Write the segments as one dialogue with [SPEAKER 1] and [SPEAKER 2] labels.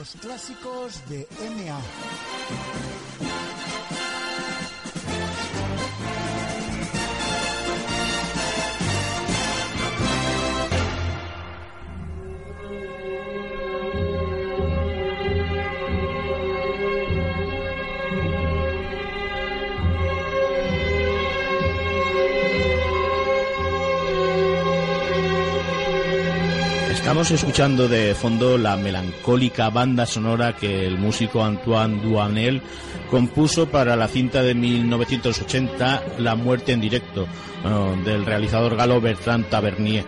[SPEAKER 1] Los clásicos de MA.
[SPEAKER 2] Estamos escuchando de fondo la melancólica banda sonora que el músico Antoine Duanel compuso para la cinta de 1980 La muerte en directo eh, del realizador galo Bertrand Tavernier.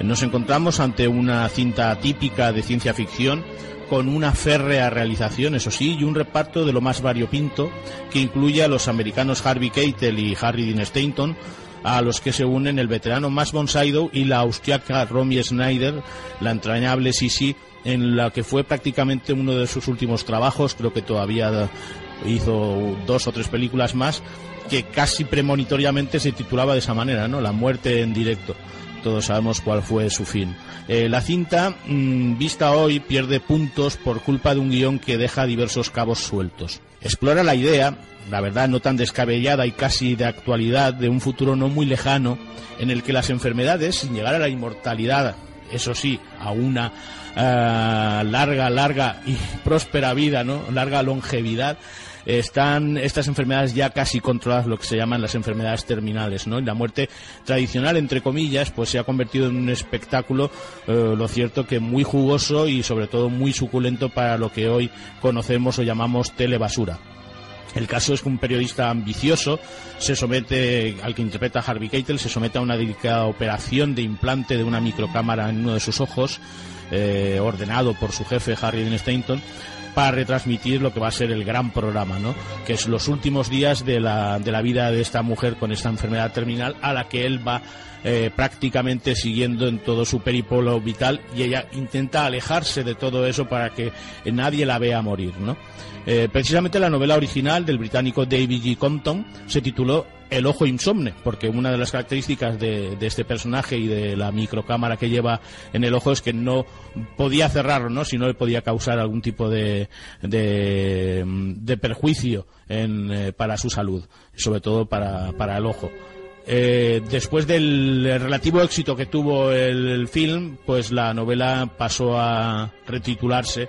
[SPEAKER 2] Nos encontramos ante una cinta típica de ciencia ficción con una férrea realización, eso sí, y un reparto de lo más variopinto que incluye a los americanos Harvey Keitel y Harry Dean Stanton, a los que se unen el veterano Max von y la austriaca Romy Schneider, la entrañable Sisi, en la que fue prácticamente uno de sus últimos trabajos, creo que todavía hizo dos o tres películas más, que casi premonitoriamente se titulaba de esa manera, ¿no? La muerte en directo. Todos sabemos cuál fue su fin. Eh, la cinta, mm, vista hoy, pierde puntos por culpa de un guion que deja diversos cabos sueltos. Explora la idea la verdad no tan descabellada y casi de actualidad, de un futuro no muy lejano, en el que las enfermedades, sin llegar a la inmortalidad, eso sí, a una eh, larga, larga y próspera vida, ¿no? Larga longevidad, están estas enfermedades ya casi controladas, lo que se llaman las enfermedades terminales, ¿no? Y la muerte tradicional, entre comillas, pues se ha convertido en un espectáculo, eh, lo cierto que muy jugoso y sobre todo muy suculento para lo que hoy conocemos o llamamos telebasura. El caso es que un periodista ambicioso se somete, al que interpreta Harvey Keitel, se somete a una delicada operación de implante de una microcámara en uno de sus ojos, eh, ordenado por su jefe Harry Dean para retransmitir lo que va a ser el gran programa, ¿no? Que es los últimos días de la, de la vida de esta mujer con esta enfermedad terminal a la que él va eh, prácticamente siguiendo en todo su peripolo vital y ella intenta alejarse de todo eso para que nadie la vea morir, ¿no? Eh, precisamente la novela original del británico David G. Compton se tituló El ojo insomne, porque una de las características de, este personaje y de la microcámara que lleva en el ojo es que no podía cerrarlo, ¿no? si no le podía causar algún tipo de, de, perjuicio eh, para su salud, sobre todo para, para el ojo. Eh, después del relativo éxito que tuvo el, film, pues la novela pasó a retitularse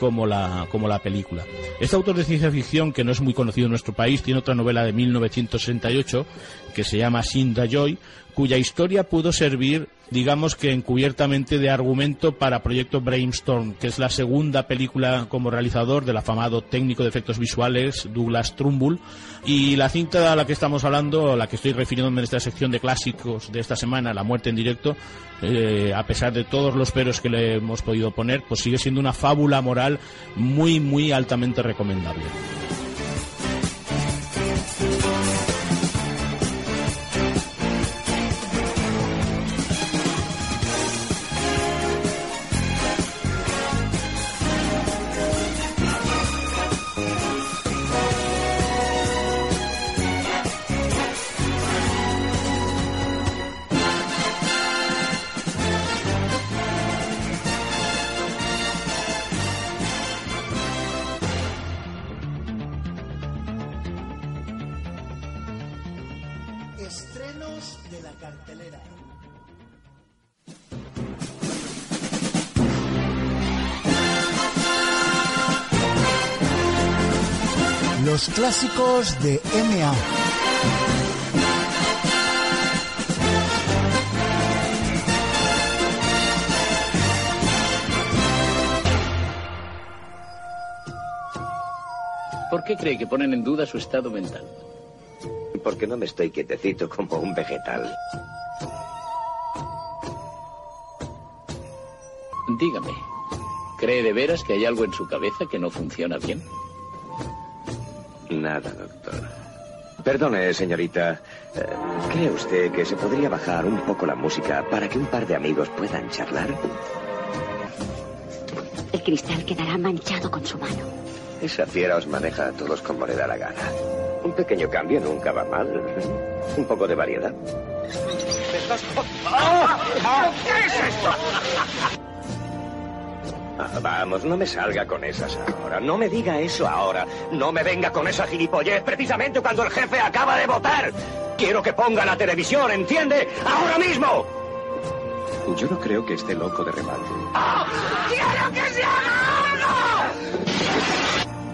[SPEAKER 2] como la, como la película. Este autor de ciencia ficción, que no es muy conocido en nuestro país, tiene otra novela de 1968 que se llama Sinda Joy, cuya historia pudo servir, digamos que encubiertamente, de argumento para Proyecto Brainstorm, que es la segunda película como realizador del afamado técnico de efectos visuales Douglas Trumbull. Y la cinta a la que estamos hablando, a la que estoy refiriéndome en esta sección de clásicos de esta semana, La muerte en directo, eh, a pesar de todos los peros que le hemos podido poner, pues sigue siendo una fábula moral muy, muy altamente recomendable.
[SPEAKER 1] De MA.
[SPEAKER 3] ¿Por qué cree que ponen en duda su estado mental?
[SPEAKER 4] Porque no me estoy quietecito como un vegetal.
[SPEAKER 3] Dígame, ¿cree de veras que hay algo en su cabeza que no funciona bien?
[SPEAKER 4] Nada, doctor. Perdone, señorita. Eh, ¿Cree usted que se podría bajar un poco la música para que un par de amigos puedan charlar?
[SPEAKER 5] El cristal quedará manchado con su mano.
[SPEAKER 4] Esa fiera os maneja a todos como le da la gana. Un pequeño cambio nunca va mal. Un poco de variedad.
[SPEAKER 6] ¿Qué es esto?
[SPEAKER 4] Ah, Vamos, no me salga con esas ahora. No me diga eso ahora. No me venga con esa gilipollez precisamente cuando el jefe acaba de votar. Quiero que ponga la televisión, ¿entiende? ¡Ahora mismo! Yo no creo que esté loco de remate. ¡Oh! ¡Quiero que se haga algo!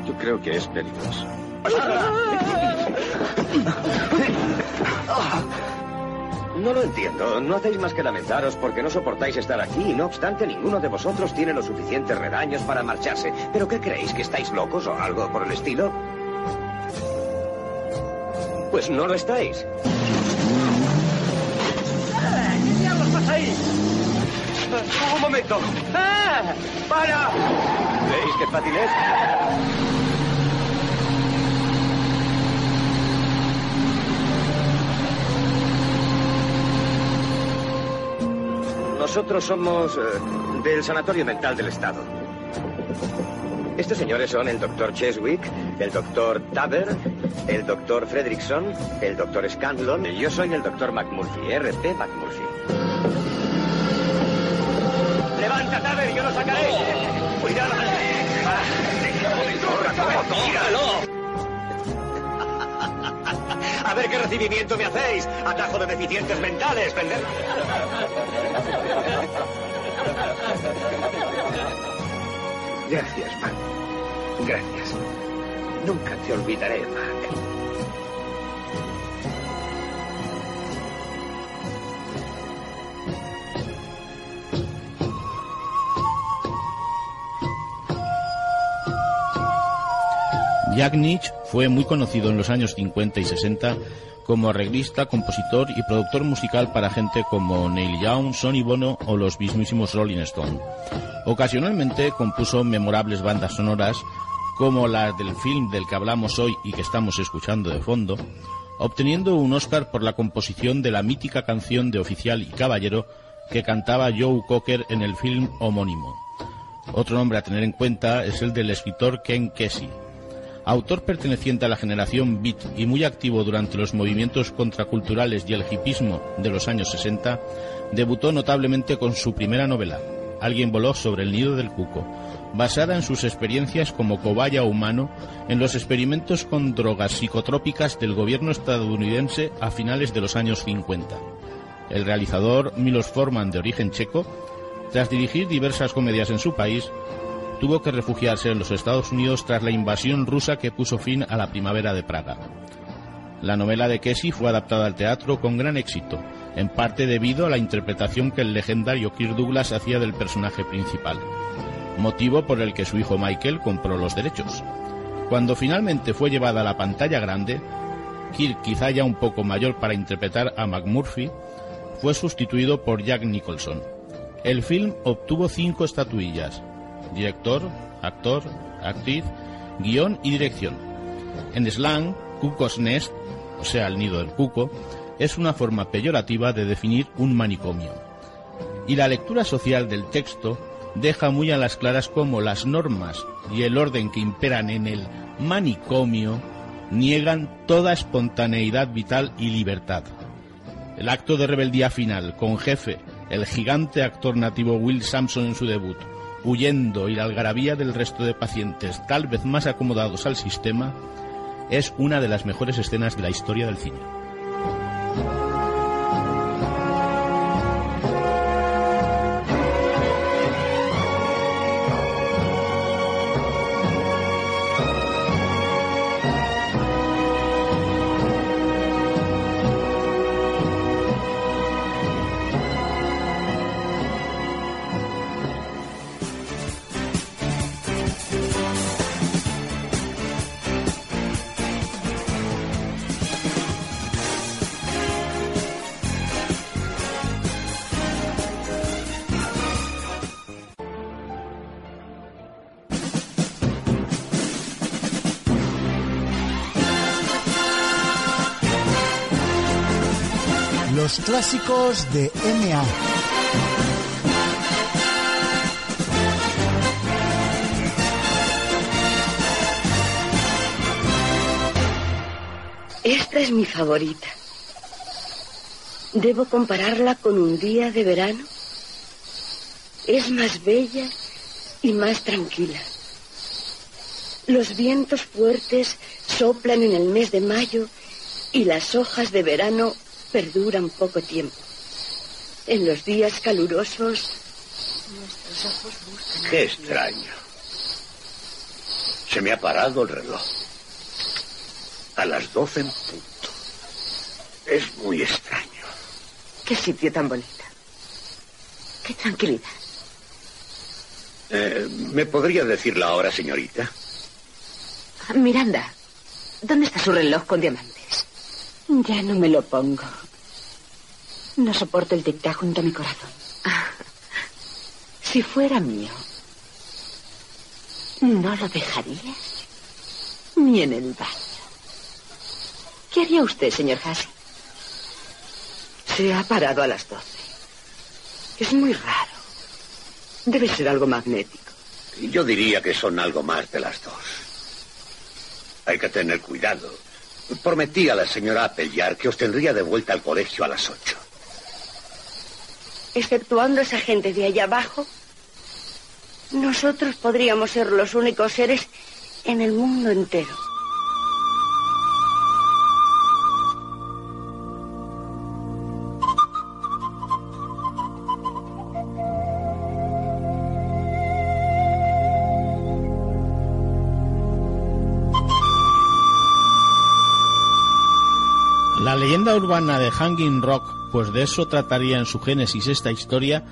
[SPEAKER 4] Yo creo que es peligroso. No lo entiendo. No hacéis más que lamentaros porque no soportáis estar aquí. No obstante, ninguno de vosotros tiene los suficientes redaños para marcharse. ¿Pero qué creéis? ¿Que estáis locos o algo por el estilo? Pues no lo estáis.
[SPEAKER 7] ¿Qué diablos pasa ahí?
[SPEAKER 4] ¡Un momento!
[SPEAKER 7] ¡Ah!
[SPEAKER 4] ¡Para! ¿Veis qué fácil es? Nosotros somos eh, del Sanatorio Mental del Estado. Estos señores son el doctor Cheswick, el doctor Taber, el doctor Fredrickson, el doctor Scanlon y yo soy el doctor McMurphy, R.P. McMurphy. ¡Levanta, Taber! ¡Yo lo sacaré! ¡Cuidado! ¡Tíralo! A ver qué recibimiento me hacéis. Atajo de deficientes mentales, pendejo. Gracias, Mac. Gracias. Nunca te olvidaré, Mac.
[SPEAKER 2] Jack Nitsch fue muy conocido en los años 50 y 60 como arreglista, compositor y productor musical para gente como Neil Young, Sonny Bono o los mismísimos Rolling Stone. Ocasionalmente compuso memorables bandas sonoras como las del film del que hablamos hoy y que estamos escuchando de fondo, obteniendo un Oscar por la composición de la mítica canción de Oficial y Caballero que cantaba Joe Cocker en el film homónimo. Otro nombre a tener en cuenta es el del escritor Ken Kesey, autor perteneciente a la generación beat y muy activo durante los movimientos contraculturales y el hipismo de los años 60, debutó notablemente con su primera novela, Alguien voló sobre el nido del cuco, basada en sus experiencias como cobaya humano en los experimentos con drogas psicotrópicas del gobierno estadounidense a finales de los años 50. El realizador Milos Forman, de origen checo, tras dirigir diversas comedias en su país, tuvo que refugiarse en los Estados Unidos tras la invasión rusa que puso fin a la primavera de Praga. La novela de Kesey fue adaptada al teatro con gran éxito, en parte debido a la interpretación que el legendario Kirk Douglas hacía del personaje principal, motivo por el que su hijo Michael compró los derechos. Cuando finalmente fue llevada a la pantalla grande, Kirk, quizá ya un poco mayor para interpretar a McMurphy, fue sustituido por Jack Nicholson. El film obtuvo cinco estatuillas, director, actor, actriz, guion y dirección. En slang, Cuckoo's Nest, o sea, el nido del cuco, es una forma peyorativa de definir un manicomio. Y la lectura social del texto deja muy a las claras cómo las normas y el orden que imperan en el manicomio niegan toda espontaneidad vital y libertad. El acto de rebeldía final, con jefe, el gigante actor nativo Will Sampson en su debut, huyendo y la algarabía del resto de pacientes tal vez más acomodados al sistema, es una de las mejores escenas de la historia del cine.
[SPEAKER 1] Clásicos de MA.
[SPEAKER 8] Esta es mi favorita. ¿Debo compararla con un día de verano? Es más bella y más tranquila. Los vientos fuertes soplan en el mes de mayo y las hojas de verano perduran poco tiempo. En los días calurosos, nuestros ojos buscan...
[SPEAKER 9] Qué extraño. Se me ha parado el reloj. A las doce en punto. Es muy extraño.
[SPEAKER 10] Qué sitio tan bonito. Qué tranquilidad.
[SPEAKER 9] Eh, ¿Me podría decir la hora, señorita?
[SPEAKER 10] Miranda, ¿dónde está su reloj con diamantes?
[SPEAKER 8] Ya no me lo pongo. No soporto el tic junto a mi corazón.
[SPEAKER 10] Si fuera mío, no lo dejaría ni en el baño. ¿Qué haría usted, señor Hassel?
[SPEAKER 8] Se ha parado a las doce. Es muy raro. Debe ser algo magnético.
[SPEAKER 9] Yo diría que son algo más de las dos. Hay que tener cuidado. Prometí a la señora Appellar que os tendría de vuelta al colegio a las ocho.
[SPEAKER 8] Exceptuando esa gente de allá abajo, nosotros podríamos ser los únicos seres en el mundo entero.
[SPEAKER 2] Urbana de Hanging Rock, pues de eso trataría en su génesis esta historia,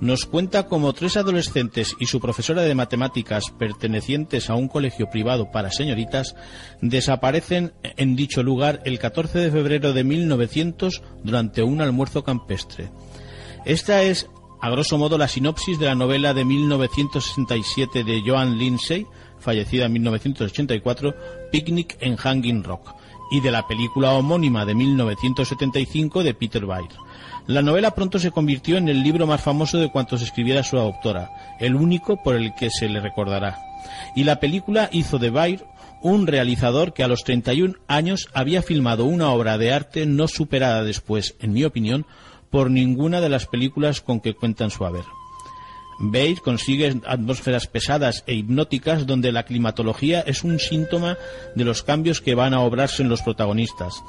[SPEAKER 2] nos cuenta cómo tres adolescentes y su profesora de matemáticas pertenecientes a un colegio privado para señoritas desaparecen en dicho lugar el 14 de febrero de 1900 durante un almuerzo campestre. Esta es, a grosso modo, la sinopsis de la novela de 1967 de Joan Lindsay, fallecida en 1984, Picnic en Hanging Rock, y de la película homónima de 1975 de Peter Weir. La novela pronto se convirtió en el libro más famoso de cuantos escribiera su autora, el único por el que se le recordará. Y la película hizo de Bayer un realizador que a los 31 años había filmado una obra de arte no superada después, en mi opinión, por ninguna de las películas con que cuentan su haber. Bayer consigue atmósferas pesadas e hipnóticas donde la climatología es un síntoma de los cambios que van a obrarse en los protagonistas.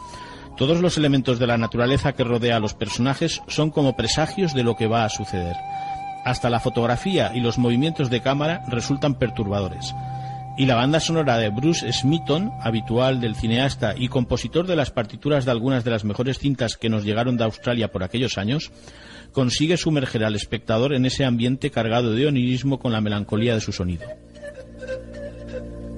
[SPEAKER 2] Todos los elementos de la naturaleza que rodea a los personajes son como presagios de lo que va a suceder. Hasta la fotografía y los movimientos de cámara resultan perturbadores. Y la banda sonora de Bruce Smithon, habitual del cineasta y compositor de las partituras de algunas de las mejores cintas que nos llegaron de Australia por aquellos años, consigue sumerger al espectador en ese ambiente cargado de onirismo con la melancolía de su sonido.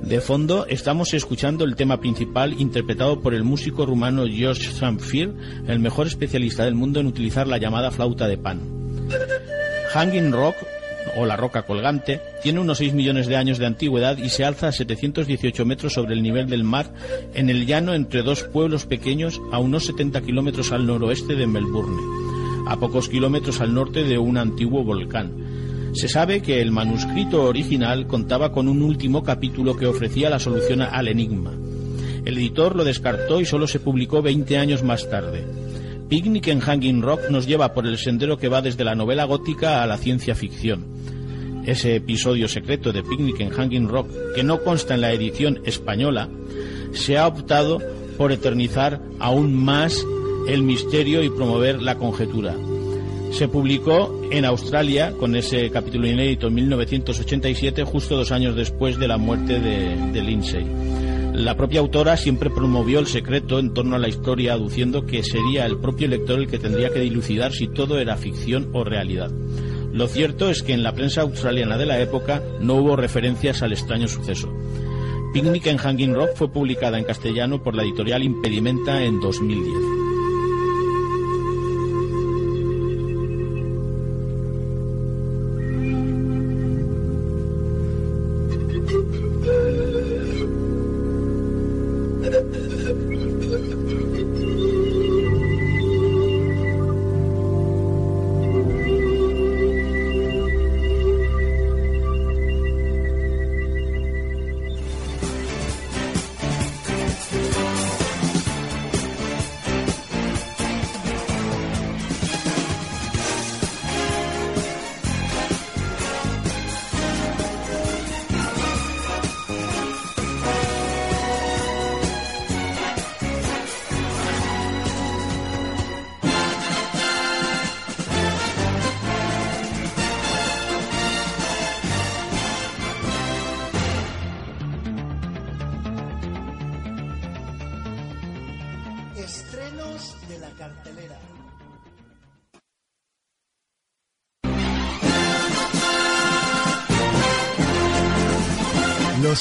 [SPEAKER 2] De fondo estamos escuchando el tema principal interpretado por el músico rumano George Samfir, el mejor especialista del mundo en utilizar la llamada flauta de pan. Hanging Rock, o la roca colgante, tiene unos 6 millones de años de antigüedad y se alza a 718 metros sobre el nivel del mar en el llano entre dos pueblos pequeños a unos 70 kilómetros al noroeste de Melbourne, a pocos kilómetros al norte de un antiguo volcán. Se sabe que el manuscrito original contaba con un último capítulo que ofrecía la solución al enigma. El editor lo descartó y solo se publicó 20 años más tarde. Picnic en Hanging Rock nos lleva por el sendero que va desde la novela gótica a la ciencia ficción. Ese episodio secreto de Picnic en Hanging Rock, que no consta en la edición española, se ha optado por eternizar aún más el misterio y promover la conjetura. Se publicó en Australia con ese capítulo inédito en 1987, justo dos años después de la muerte de, Lindsay. La propia autora siempre promovió el secreto en torno a la historia, aduciendo que sería el propio lector el que tendría que dilucidar si todo era ficción o realidad. Lo cierto es que en la prensa australiana de la época no hubo referencias al extraño suceso. Picnic en Hanging Rock fue publicada en castellano por la editorial Impedimenta en 2010.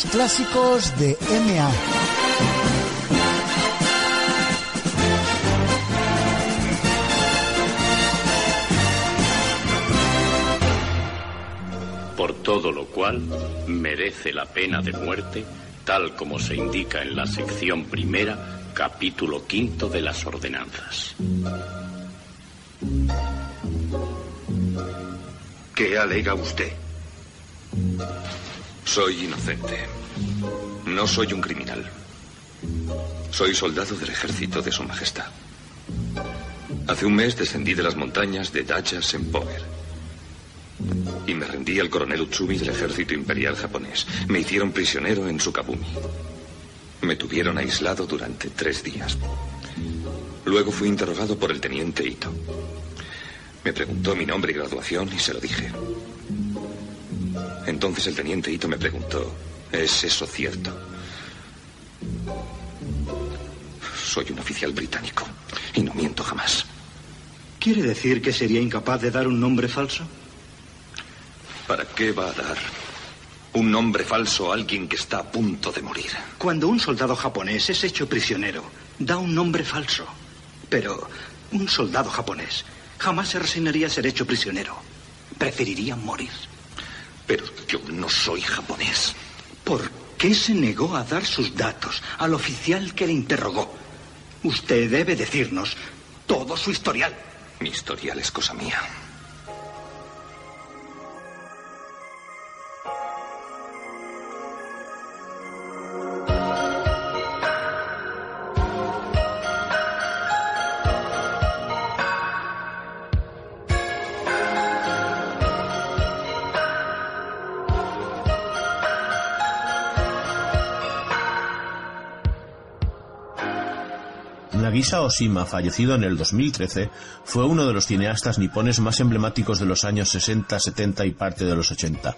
[SPEAKER 1] Los clásicos de MA.
[SPEAKER 3] Por todo lo cual merece la pena de muerte, tal como se indica en la sección primera, capítulo quinto de las ordenanzas.
[SPEAKER 11] ¿Qué alega usted? Soy inocente. No soy un criminal. Soy soldado del ejército de Su Majestad. Hace un mes descendí de las montañas de Dacha Sempoer. Y me rendí al coronel Utsumi del ejército imperial japonés. Me hicieron prisionero en Sukabumi. Me tuvieron aislado durante tres días. Luego fui interrogado por el teniente Ito. Me preguntó mi nombre y graduación y se lo dije. Entonces el teniente Ito me preguntó, ¿es eso cierto? Soy un oficial británico y no miento jamás.
[SPEAKER 12] ¿Quiere decir que sería incapaz de dar un nombre falso?
[SPEAKER 11] ¿Para qué va a dar un nombre falso a alguien que está a punto de morir?
[SPEAKER 12] Cuando un soldado japonés es hecho prisionero, da un nombre falso. Pero un soldado japonés jamás se resignaría a ser hecho prisionero. Preferiría morir.
[SPEAKER 11] Pero yo no soy japonés.
[SPEAKER 12] ¿Por qué se negó a dar sus datos al oficial que le interrogó? Usted debe decirnos todo su historial.
[SPEAKER 11] Mi historial es cosa mía.
[SPEAKER 13] Nagisa Oshima, fallecido en el 2013, fue uno de los cineastas nipones más emblemáticos de los años 60, 70 y parte de los 80.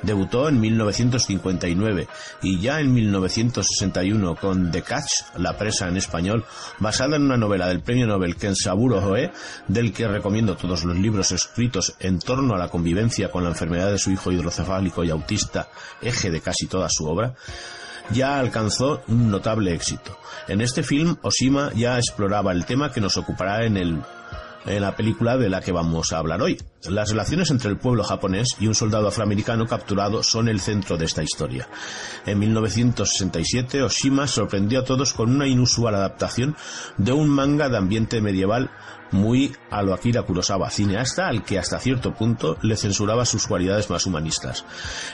[SPEAKER 13] Debutó en 1959 y ya en 1961 con The Catch, La presa en español, basada en una novela del premio Nobel Kensaburo Hoe, del que recomiendo todos los libros escritos en torno a la convivencia con la enfermedad de su hijo hidrocefálico y autista, eje de casi toda su obra, ya alcanzó un notable éxito. En este film, Oshima ya exploraba el tema que nos ocupará en el en la película de la que vamos a hablar hoy. Las relaciones entre el pueblo japonés y un soldado afroamericano capturado son el centro de esta historia. En 1967, Oshima sorprendió a todos con una inusual adaptación de un manga de ambiente medieval muy a lo Akira cineasta al que hasta cierto punto le censuraba sus cualidades más humanistas.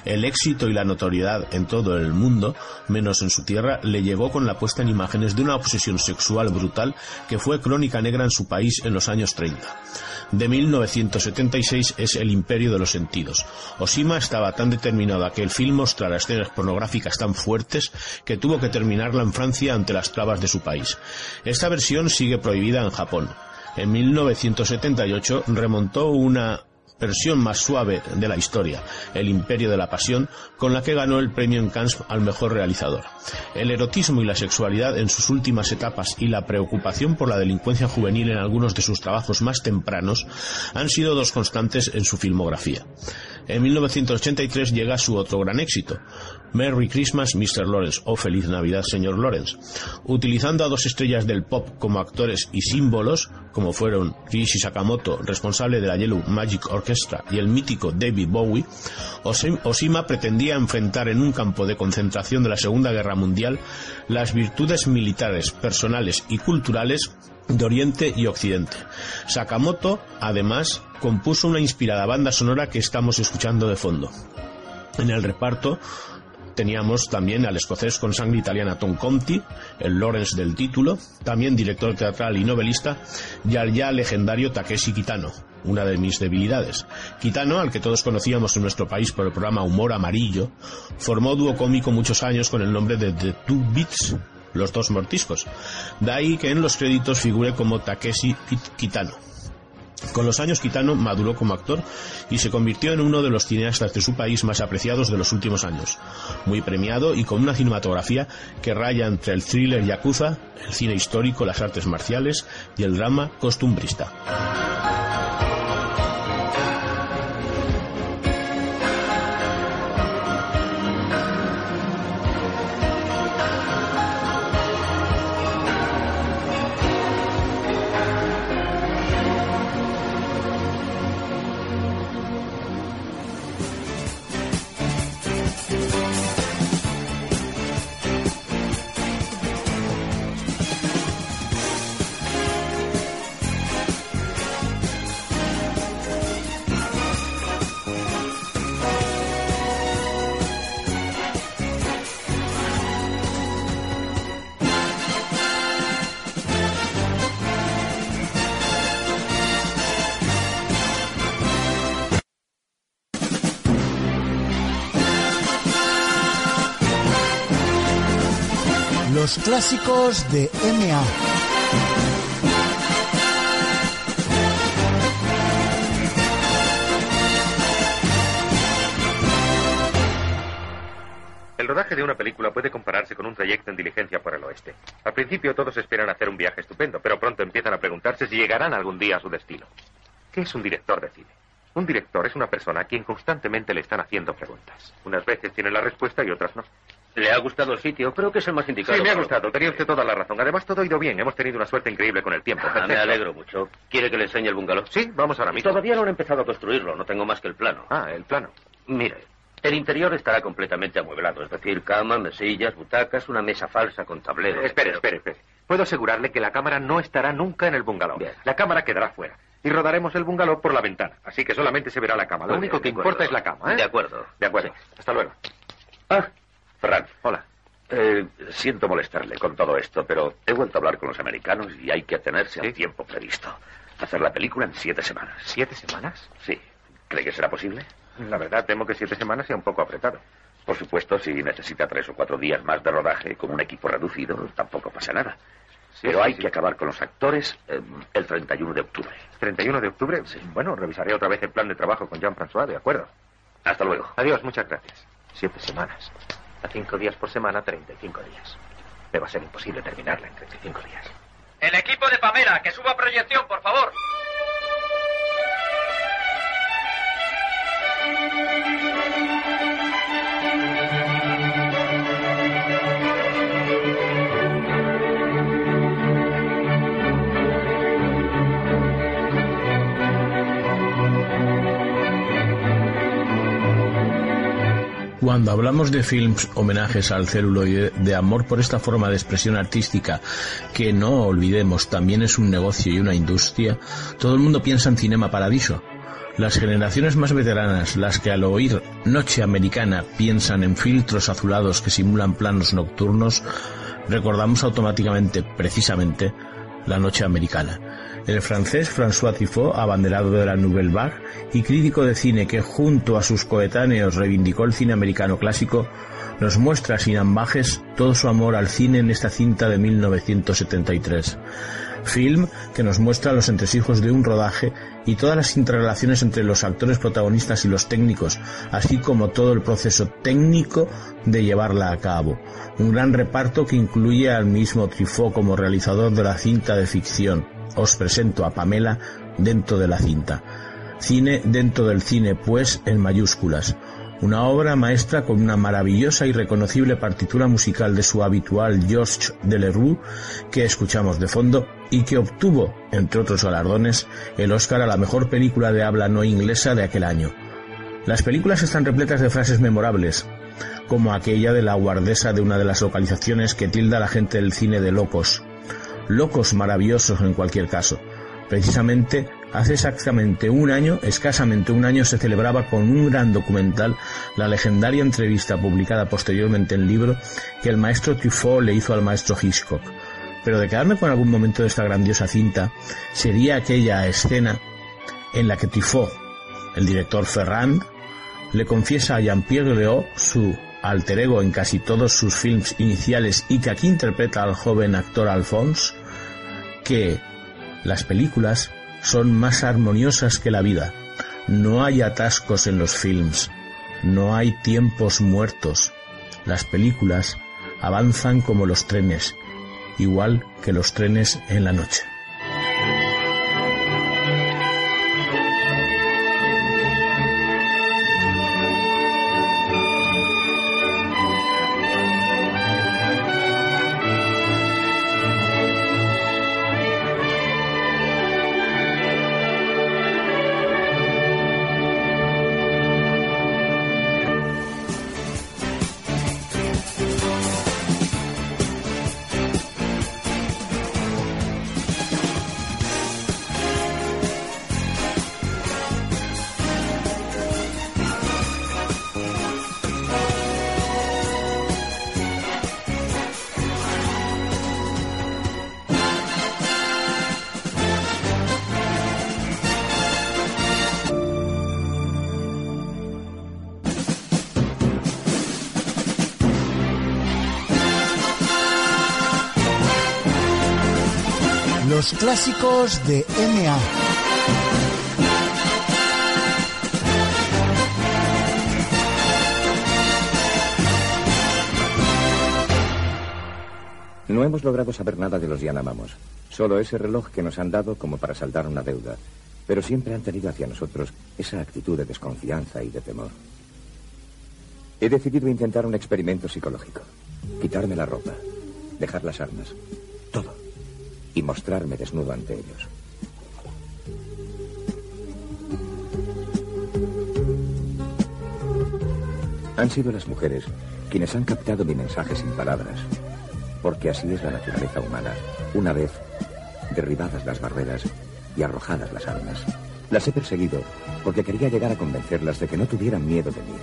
[SPEAKER 13] El éxito y la notoriedad en todo el mundo, menos en su tierra, le llegó con la puesta en imágenes de una obsesión sexual brutal que fue crónica negra en su país en los años 30. De 1976 es El imperio de los sentidos. Oshima estaba tan determinado a que el film mostrara escenas pornográficas tan fuertes que tuvo que terminarla en Francia ante las trabas de su país. Esta versión sigue prohibida en Japón. En 1978 remontó una versión más suave de la historia, El Imperio de la Pasión, con la que ganó el premio en Cannes al mejor realizador. El erotismo y la sexualidad en sus últimas etapas y la preocupación por la delincuencia juvenil en algunos de sus trabajos más tempranos han sido dos constantes en su filmografía. En 1983 llega su otro gran éxito, Merry Christmas, Mr. Lawrence o Feliz Navidad, señor Lawrence. Utilizando a dos estrellas del pop como actores y símbolos, como fueron Rishi Sakamoto, responsable de la Yellow Magic Orchestra, y el mítico David Bowie, Oshima pretendía enfrentar en un campo de concentración de la Segunda Guerra Mundial las virtudes militares, personales y culturales de Oriente y Occidente. Sakamoto, además, compuso una inspirada banda sonora que estamos escuchando de fondo. En el reparto teníamos también al escocés con sangre italiana Tom Conti, el Lawrence del título, también director teatral y novelista, y al ya legendario Takeshi Kitano, una de mis debilidades. Kitano, al que todos conocíamos en nuestro país por el programa Humor Amarillo, formó dúo cómico muchos años con el nombre de The Two Beats, los dos mortiscos. De ahí que en los créditos figure como Takeshi Kitano. Con los años Kitano maduró como actor y se convirtió en uno de los cineastas de su país más apreciados de los últimos años. Muy premiado y con una cinematografía que raya entre el thriller yakuza, el cine histórico, las artes marciales y el drama costumbrista.
[SPEAKER 1] Clásicos de MA.
[SPEAKER 14] El rodaje de una película puede compararse con un trayecto en diligencia por el oeste. Al principio todos esperan hacer un viaje estupendo, pero pronto empiezan a preguntarse si llegarán algún día a su destino. ¿Qué es un director de cine? Un director es una persona a quien constantemente le están haciendo preguntas. Unas veces tiene la respuesta y otras no.
[SPEAKER 4] ¿Le ha gustado el sitio? Creo que es el más indicado.
[SPEAKER 14] Sí, me ha gustado. Tenía usted toda la razón. Además, todo ha ido bien. Hemos tenido una suerte increíble con el tiempo.
[SPEAKER 4] Ah, me alegro mucho. ¿Quiere que le enseñe el bungalow?
[SPEAKER 14] Sí, vamos ahora mismo.
[SPEAKER 4] Todavía no han empezado a construirlo. No tengo más que el plano.
[SPEAKER 14] Ah, el plano.
[SPEAKER 4] Mire, el interior estará completamente amueblado. Es decir, cama, mesillas, butacas, una mesa falsa con tablero.
[SPEAKER 14] Eh, espere, espere, espere. Puedo asegurarle que la cámara no estará nunca en el bungalow.
[SPEAKER 4] Bien.
[SPEAKER 14] La cámara quedará fuera. Y rodaremos el bungalow por la ventana. Así que solamente se verá la cama. Lo
[SPEAKER 4] Muy
[SPEAKER 14] único
[SPEAKER 4] bien,
[SPEAKER 14] que importa es la cama, ¿eh?
[SPEAKER 4] De acuerdo.
[SPEAKER 14] De acuerdo. Hasta luego.
[SPEAKER 4] Ah, Fran.
[SPEAKER 14] Hola.
[SPEAKER 15] Eh, siento molestarle con todo esto, pero he vuelto a hablar con los americanos y hay que atenerse
[SPEAKER 14] ¿Sí?
[SPEAKER 15] al tiempo previsto. Hacer la película en siete semanas.
[SPEAKER 14] ¿Siete semanas?
[SPEAKER 15] Sí. ¿Cree que será posible?
[SPEAKER 14] La verdad, temo que siete semanas sea un poco apretado.
[SPEAKER 15] Por supuesto, si necesita tres o cuatro días más de rodaje con un equipo reducido, tampoco pasa nada.
[SPEAKER 14] Sí,
[SPEAKER 15] pero
[SPEAKER 14] sí,
[SPEAKER 15] hay
[SPEAKER 14] sí.
[SPEAKER 15] que acabar con los actores eh, el 31 de octubre.
[SPEAKER 14] 31 de octubre. Bueno, revisaré otra vez el plan de trabajo con Jean-François, de acuerdo.
[SPEAKER 15] Hasta luego.
[SPEAKER 14] Adiós, muchas gracias. Siete semanas. Cinco días por semana, 35 días. Me va a ser imposible terminarla en 35 días.
[SPEAKER 16] El equipo de Pamela, que suba proyección, por favor.
[SPEAKER 13] Cuando hablamos de films homenajes al celuloide, de amor por esta forma de expresión artística, que no olvidemos también es un negocio y una industria, todo el mundo piensa en Cinema Paradiso. Las generaciones más veteranas, las que al oír Noche Americana piensan en filtros azulados que simulan planos nocturnos, recordamos automáticamente, precisamente, la Noche Americana. El francés François Truffaut, abanderado de la Nouvelle Vague y crítico de cine que junto a sus coetáneos reivindicó el cine americano clásico, nos muestra sin ambajes todo su amor al cine en esta cinta de 1973. Film que nos muestra los entresijos de un rodaje y todas las interrelaciones entre los actores protagonistas y los técnicos, así como todo el proceso técnico de llevarla a cabo. Un gran reparto que incluye al mismo Truffaut como realizador de la cinta de ficción. Os presento a Pamela dentro de la cinta. Cine dentro del cine, pues, en mayúsculas. Una obra maestra con una maravillosa y reconocible partitura musical de su habitual Georges Delerue, que escuchamos de fondo, y que obtuvo, entre otros galardones, el Oscar a la mejor película de habla no inglesa de aquel año. Las películas están repletas de frases memorables, como aquella de la guardesa de una de las localizaciones que tilda a la gente del cine de locos. Locos maravillosos en cualquier caso. Precisamente hace exactamente un año, escasamente un año, se celebraba con un gran documental la legendaria entrevista publicada posteriormente en libro que el maestro Truffaut le hizo al maestro Hitchcock. Pero de quedarme con algún momento de esta grandiosa cinta, sería aquella escena en la que Truffaut, el director Ferrand, le confiesa a Jean-Pierre Léaud, su alter ego en casi todos sus films iniciales y que aquí interpreta al joven actor Alphonse, que las películas son más armoniosas que la vida. No hay atascos en los films, no hay tiempos muertos. Las películas avanzan como los trenes, igual que los trenes en la noche.
[SPEAKER 1] Clásicos de MA.
[SPEAKER 17] No hemos logrado saber nada de los Yanamamos. Solo ese reloj que nos han dado como para saldar una deuda. Pero siempre han tenido hacia nosotros esa actitud de desconfianza y de temor. He decidido intentar un experimento psicológico. Quitarme la ropa, dejar las armas, todo, y mostrarme desnudo ante ellos. Han sido las mujeres quienes han captado mi mensaje sin palabras, porque así es la naturaleza humana, una vez derribadas las barreras y arrojadas las armas. Las he perseguido porque quería llegar a convencerlas de que no tuvieran miedo de mí.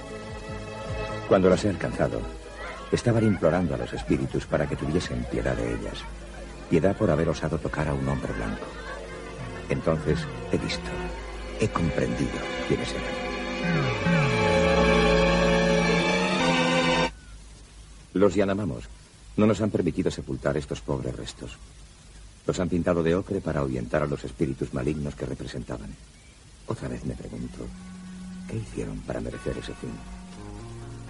[SPEAKER 17] Cuando las he alcanzado, estaban implorando a los espíritus para que tuviesen piedad de ellas, piedad por haber osado tocar a un hombre blanco. Entonces he visto, he comprendido quiénes eran. Los Yanamamos no nos han permitido sepultar estos pobres restos. Los han pintado de ocre para ahuyentar a los espíritus malignos que representaban. Otra vez me pregunto, ¿qué hicieron para merecer ese fin?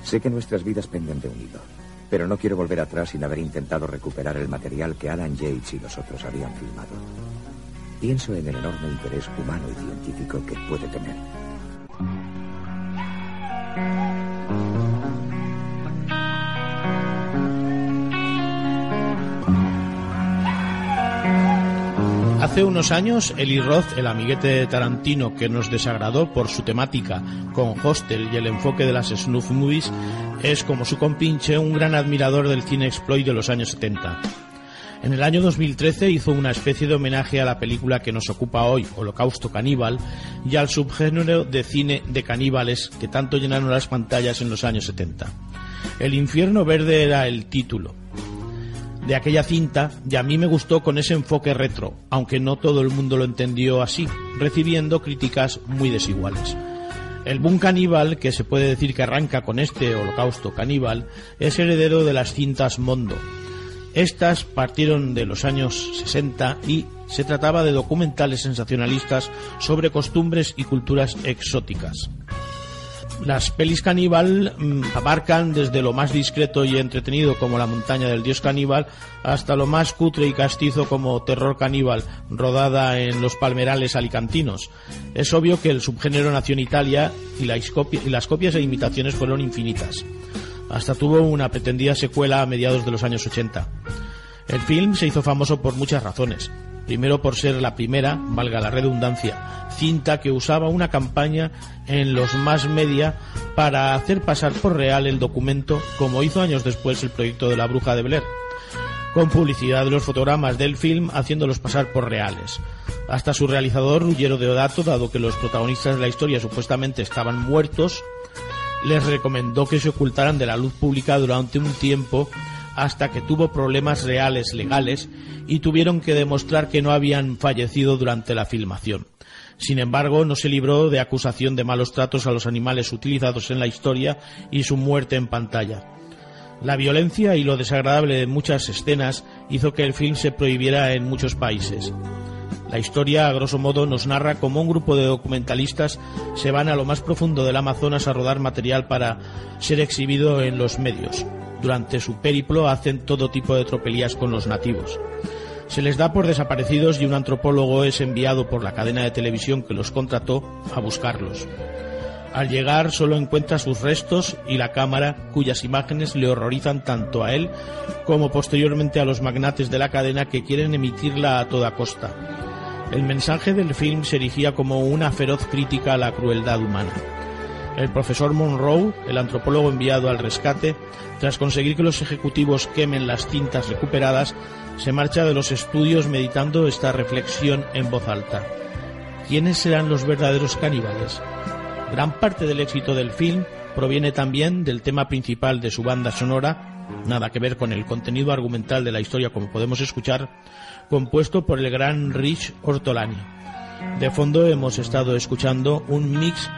[SPEAKER 17] Sé que nuestras vidas penden de un hilo, pero no quiero volver atrás sin haber intentado recuperar el material que Alan Yates y los otros habían filmado. Pienso en el enorme interés humano y científico que puede tener.
[SPEAKER 2] Hace unos años, Eli Roth, el amiguete de Tarantino que nos desagradó por su temática con Hostel y el enfoque de las snuff movies, es como su compinche un gran admirador del cine exploit de los años 70. En el año 2013 hizo una especie de homenaje a la película que nos ocupa hoy, Holocausto Caníbal, y al subgénero de cine de caníbales que tanto llenaron las pantallas en los años 70. El infierno verde era el título, de aquella cinta y a mí me gustó con ese enfoque retro, aunque no todo el mundo lo entendió así, recibiendo críticas muy desiguales. El boom caníbal, que se puede decir que arranca con este holocausto caníbal, es heredero de las cintas Mondo. Estas partieron de los años 60 y se trataba de documentales sensacionalistas sobre costumbres y culturas exóticas. Las pelis caníbal mmm, abarcan desde lo más discreto y entretenido como La montaña del dios caníbal hasta lo más cutre y castizo como Terror caníbal, rodada en los palmerales alicantinos. Es obvio que el subgénero nació en Italia y las copias e imitaciones fueron infinitas. Hasta tuvo una pretendida secuela a mediados de los años 80. El film se hizo famoso por muchas razones. Primero por ser la primera, valga la redundancia, cinta que usaba una campaña en los más media para hacer pasar por real el documento, como hizo años después el proyecto de la bruja de Blair, con publicidad de los fotogramas del film haciéndolos pasar por reales. Hasta su realizador, Ruggiero Deodato, dado que los protagonistas de la historia supuestamente estaban muertos, les recomendó que se ocultaran de la luz pública durante un tiempo hasta que tuvo problemas reales legales y tuvieron que demostrar que no habían fallecido durante la filmación. Sin embargo, no se libró de acusación de malos tratos a los animales utilizados en la historia y su muerte en pantalla. La violencia y lo desagradable de muchas escenas hizo que el film se prohibiera en muchos países. La historia, a grosso modo, nos narra cómo un grupo de documentalistas se van a lo más profundo del Amazonas a rodar material para ser exhibido en los medios. Durante su périplo hacen todo tipo de tropelías con los nativos. Se les da por desaparecidos y un antropólogo es enviado por la cadena de televisión que los contrató a buscarlos. Al llegar solo encuentra sus restos y la cámara cuyas imágenes le horrorizan tanto a él como posteriormente a los magnates de la cadena que quieren emitirla a toda costa. El mensaje del film se erigía como una feroz crítica a la crueldad humana. El profesor Monroe, el antropólogo enviado al rescate, tras conseguir que los ejecutivos quemen las cintas recuperadas, se marcha de los estudios meditando esta reflexión en voz alta. ¿Quiénes serán los verdaderos caníbales? Gran parte del éxito del film proviene también del tema principal de su banda sonora, nada que ver con el contenido argumental de la historia como podemos escuchar, compuesto por el gran Rich Ortolani. De fondo hemos estado escuchando un mix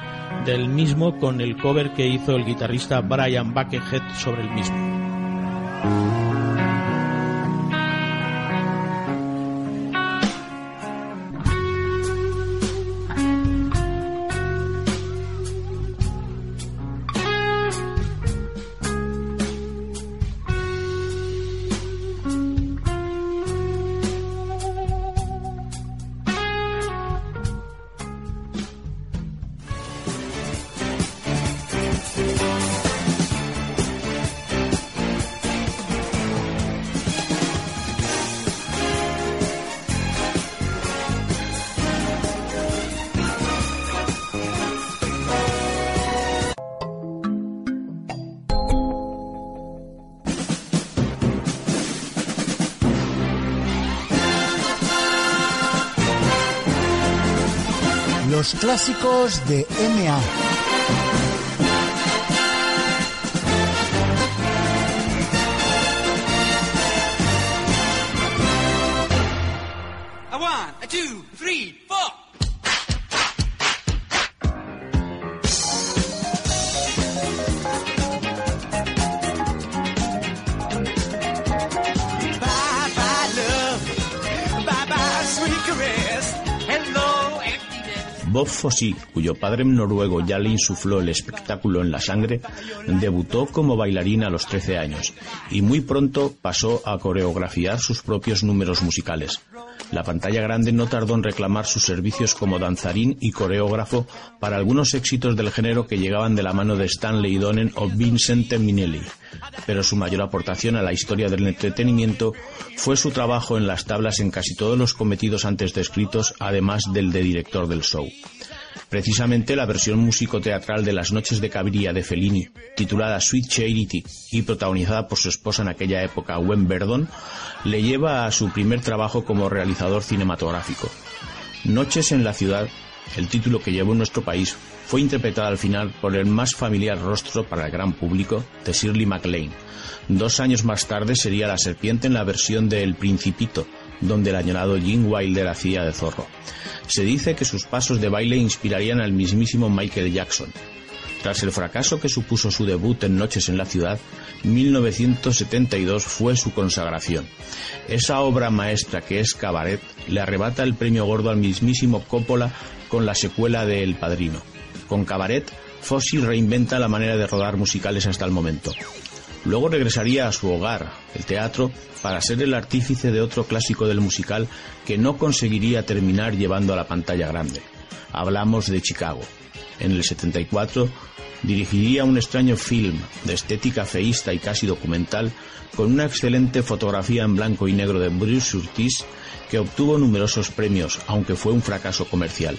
[SPEAKER 2] del mismo con el cover que hizo el guitarrista Brian Buckethead sobre el mismo.
[SPEAKER 1] Clásicos de MA.
[SPEAKER 13] Bob Fosse, cuyo padre noruego ya le insufló el espectáculo en la sangre, debutó como bailarina a los 13 años y muy pronto pasó a coreografiar sus propios números musicales. La pantalla grande no tardó en reclamar sus servicios como danzarín y coreógrafo para algunos éxitos del género que llegaban de la mano de Stanley Donen o Vincent Minnelli pero su mayor aportación a la historia del entretenimiento fue su trabajo en las tablas en casi todos los cometidos antes descritos, además del de director del show. Precisamente la versión músico-teatral de Las noches de Cabiria de Fellini, titulada Sweet Charity y protagonizada por su esposa en aquella época, Gwen Verdon, le lleva a su primer trabajo como realizador cinematográfico. Noches en la ciudad, el título que llevó en nuestro país, fue interpretada al final por el más familiar rostro para el gran público de Shirley MacLaine. Dos años más tarde sería La Serpiente en la versión de El Principito, donde el añorado Jim Wilder hacía de zorro. Se dice que sus pasos de baile inspirarían al mismísimo Michael Jackson. Tras el fracaso que supuso su debut en Noches en la Ciudad, 1972 fue su consagración. Esa obra maestra que es Cabaret le arrebata el premio gordo al mismísimo Coppola con la secuela de El Padrino. Con Cabaret, Fossi reinventa la manera de rodar musicales hasta el momento. Luego regresaría a su hogar, el teatro, para ser el artífice de otro clásico del musical que no conseguiría terminar llevando a la pantalla grande. Hablamos de Chicago. En el 74 dirigiría un extraño film de estética feísta y casi documental con una excelente fotografía en blanco y negro de Bruce Surtees que obtuvo numerosos premios, aunque fue un fracaso comercial.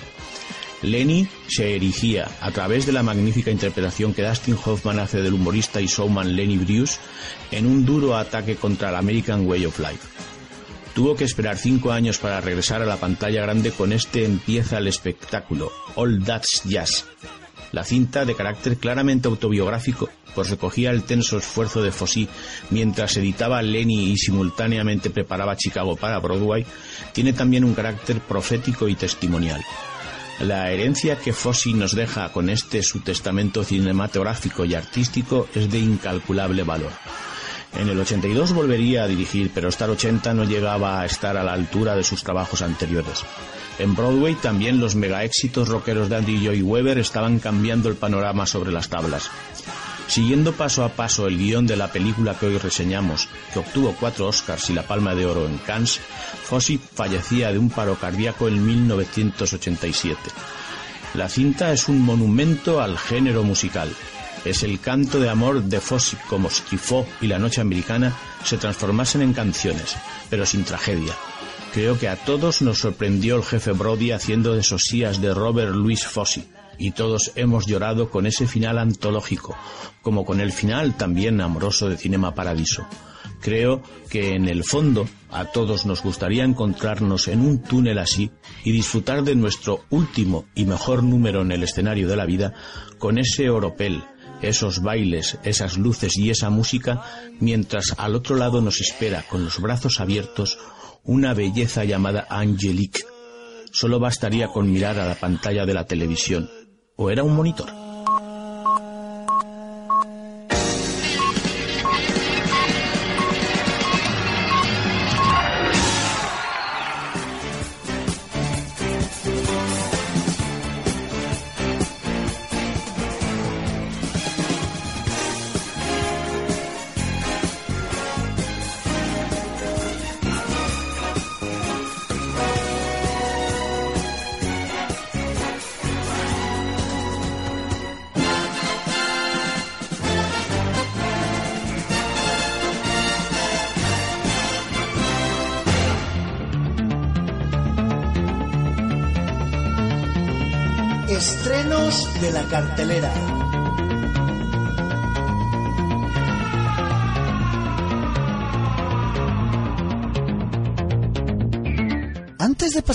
[SPEAKER 13] Lenny se erigía, a través de la magnífica interpretación que Dustin Hoffman hace del humorista y showman Lenny Bruce, en un duro ataque contra el American Way of Life. Tuvo que esperar cinco años para regresar a la pantalla grande con este empieza el espectáculo, All That's Jazz. La cinta, de carácter claramente autobiográfico, pues recogía el tenso esfuerzo de Fossey mientras editaba Lenny y simultáneamente preparaba Chicago para Broadway, tiene también un carácter profético y testimonial. La herencia que Fossi nos deja con este su testamento cinematográfico y artístico es de incalculable valor. En el 82 volvería a dirigir, pero Star 80 no llegaba a estar a la altura de sus trabajos anteriores. En Broadway también los mega éxitos rockeros de Andy Joy Weber estaban cambiando el panorama sobre las tablas. Siguiendo paso a paso el guion de la película que hoy reseñamos, que obtuvo cuatro Oscars y la Palma de Oro en Cannes, Fosse fallecía de un paro cardíaco en 1987. La cinta es un monumento al género musical. Es el canto de amor de Fosse como Truffaut y La Noche Americana se transformasen en canciones, pero sin tragedia. Creo que a todos nos sorprendió el jefe Brody haciendo de sosías de Robert Louis Fosse y todos hemos llorado con ese final antológico, como con el final también amoroso de Cinema Paradiso. Creo que en el fondo a todos nos gustaría encontrarnos en un túnel así y disfrutar de nuestro último y mejor número en el escenario de la vida con ese oropel, esos bailes, esas luces y esa música, mientras al otro lado nos espera con los brazos abiertos una belleza llamada Angelique. Solo bastaría con mirar a la pantalla de la televisión o era un monitor.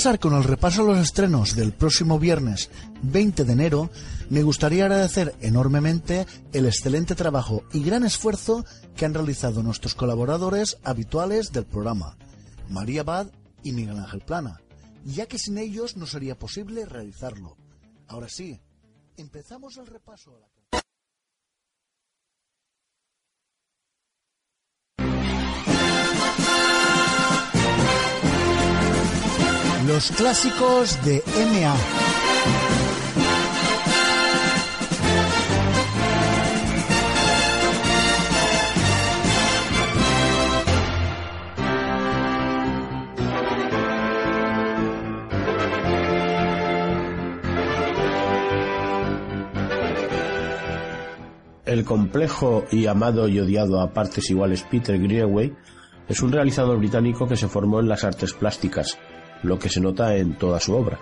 [SPEAKER 1] Pasar con el repaso a los estrenos del próximo viernes 20 de enero, me gustaría agradecer enormemente el excelente trabajo y gran esfuerzo que han realizado nuestros colaboradores habituales del programa, María Bad y Miguel Ángel Plana, ya que sin ellos no sería posible realizarlo. Ahora sí, empezamos el repaso a la... Los clásicos de MA.
[SPEAKER 13] El complejo y amado y odiado a partes iguales Peter Greenaway es un realizador británico que se formó en las artes plásticas, lo que se nota en toda su obra,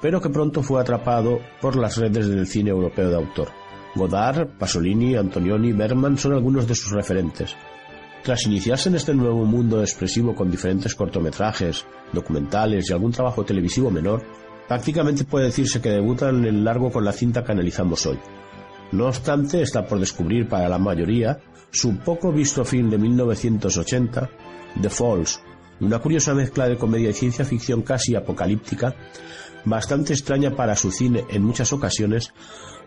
[SPEAKER 13] pero que pronto fue atrapado por las redes del cine europeo de autor. Godard, Pasolini, Antonioni, Bergman son algunos de sus referentes. Tras iniciarse en este nuevo mundo expresivo con diferentes cortometrajes, documentales y algún trabajo televisivo menor, prácticamente puede decirse que debutan en el largo con la cinta que analizamos hoy. No obstante, está por descubrir para la mayoría su poco visto film de 1980, The Falls, una curiosa mezcla de comedia y ciencia ficción casi apocalíptica, bastante extraña para su cine en muchas ocasiones,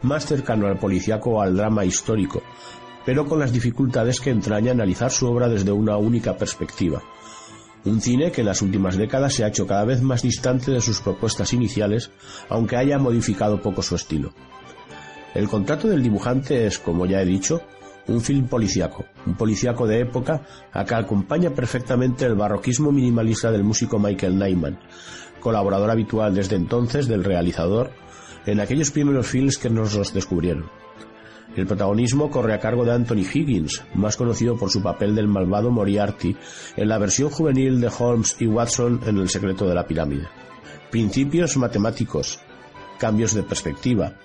[SPEAKER 13] más cercano al policíaco o al drama histórico, pero con las dificultades que entraña analizar su obra desde una única perspectiva. Un cine que en las últimas décadas se ha hecho cada vez más distante de sus propuestas iniciales, aunque haya modificado poco su estilo. El contrato del dibujante es, como ya he dicho, un film policíaco, un policíaco de época a que acompaña perfectamente el barroquismo minimalista del músico Michael Nyman, colaborador habitual desde entonces del realizador en aquellos primeros films que nos los descubrieron. El protagonismo corre a cargo de Anthony Higgins, más conocido por su papel del malvado Moriarty en la versión juvenil de Holmes y Watson en El secreto de la pirámide. Principios matemáticos, cambios de perspectiva,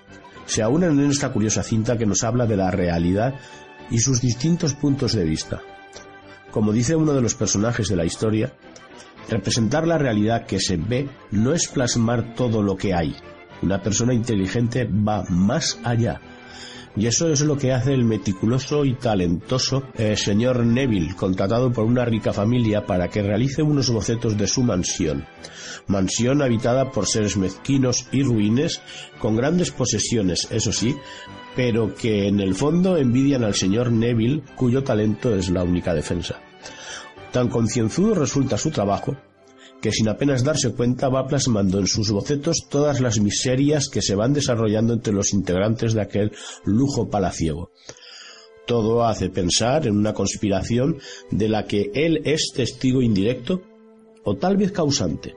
[SPEAKER 13] se aunan en esta curiosa cinta que nos habla de la realidad y sus distintos puntos de vista. Como dice uno de los personajes de la historia, representar la realidad que se ve no es plasmar todo lo que hay. Una persona inteligente va más allá. Y eso es lo que hace el meticuloso y talentoso eh, señor Neville, contratado por una rica familia para que realice unos bocetos de su mansión. Mansión habitada por seres mezquinos y ruines, con grandes posesiones, eso sí, pero que en el fondo envidian al señor Neville, cuyo talento es la única defensa. Tan concienzudo resulta su trabajo, que sin apenas darse cuenta va plasmando en sus bocetos todas las miserias que se van desarrollando entre los integrantes de aquel lujo palaciego. Todo hace pensar en una conspiración de la que él es testigo indirecto o tal vez causante.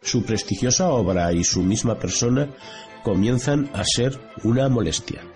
[SPEAKER 13] Su prestigiosa obra y su misma persona comienzan a ser una molestia.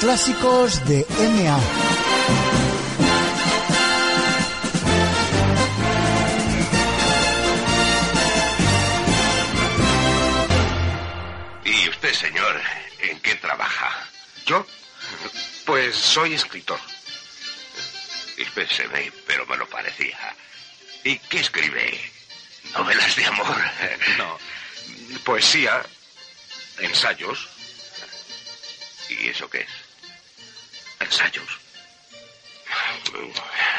[SPEAKER 1] Clásicos de MA.
[SPEAKER 18] ¿Y usted, señor, en qué trabaja?
[SPEAKER 19] ¿Yo? Pues soy escritor.
[SPEAKER 18] Dispénseme, pero me lo parecía. ¿Y qué escribe? ¿Novelas de amor?
[SPEAKER 19] No. Poesía, ensayos.
[SPEAKER 18] ¿Y eso qué es? ¿Ensayos?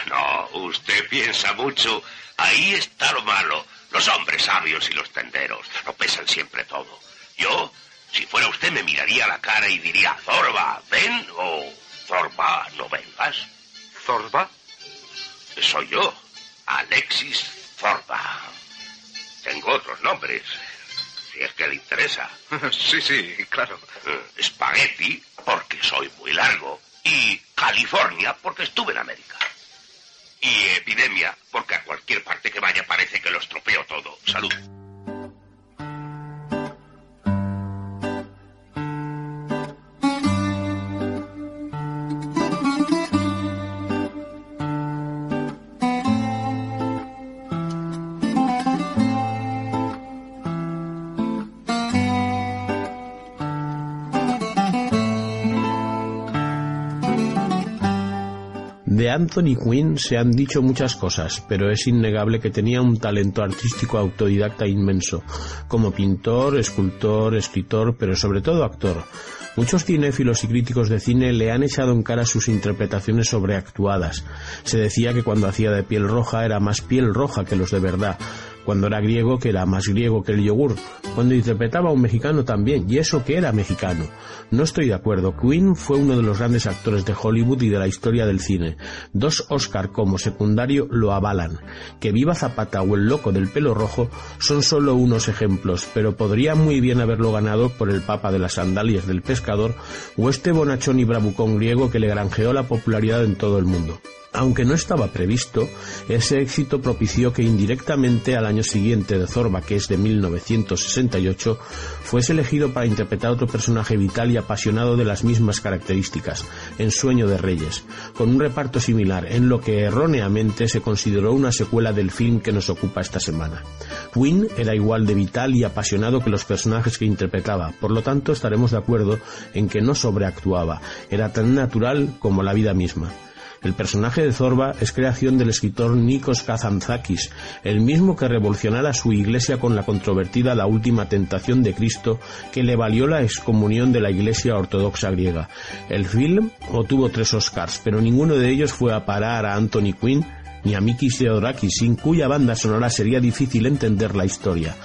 [SPEAKER 18] No, usted piensa mucho. Ahí está lo malo. Los hombres sabios y los tenderos lo pesan siempre todo. Yo, si fuera usted, me miraría a la cara y diría, Zorba, ven o Zorba, no vengas.
[SPEAKER 19] ¿Zorba?
[SPEAKER 18] Soy yo, Alexis Zorba. Tengo otros nombres. si es que le interesa.
[SPEAKER 20] Sí, sí, claro.
[SPEAKER 18] Eh, Spaghetti, porque soy muy largo. Y California, porque estuve en América. Y epidemia, porque a cualquier parte que vaya parece que lo estropeo todo. Salud.
[SPEAKER 13] Anthony Quinn se han dicho muchas cosas, pero es innegable que tenía un talento artístico autodidacta inmenso, como pintor, escultor, escritor, pero sobre todo actor. Muchos cinéfilos y críticos de cine le han echado en cara sus interpretaciones sobreactuadas. Se decía que cuando hacía de piel roja era más piel roja que los de verdad, cuando era griego que era más griego que el yogur, cuando interpretaba a un mexicano también, y eso que era mexicano. No estoy de acuerdo. Quinn fue uno de los grandes actores de Hollywood y de la historia del cine. Dos Oscar como secundario lo avalan. Que Viva Zapata o El Loco del Pelo Rojo son solo unos ejemplos, pero podría muy bien haberlo ganado por El Papa de las Sandalias del Pescador o este bonachón y bravucón griego que le granjeó la popularidad en todo el mundo. Aunque no estaba previsto, ese éxito propició que indirectamente al año siguiente de Zorba, que es de 1968, fuese elegido para interpretar otro personaje vital y apasionado de las mismas características, en Sueño de Reyes, con un reparto similar, en lo que erróneamente se consideró una secuela del film que nos ocupa esta semana. Quinn era igual de vital y apasionado que los personajes que interpretaba, por lo tanto estaremos de acuerdo en que no sobreactuaba, era tan natural como la vida misma. El personaje de Zorba es creación del escritor Nikos Kazantzakis, el mismo que revolucionara su iglesia con la controvertida La Última Tentación de Cristo, que le valió la excomunión de la iglesia ortodoxa griega. El film obtuvo tres Oscars, pero ninguno de ellos fue a parar a Anthony Quinn ni a Mikis Theodorakis, sin cuya banda sonora sería difícil entender la historia.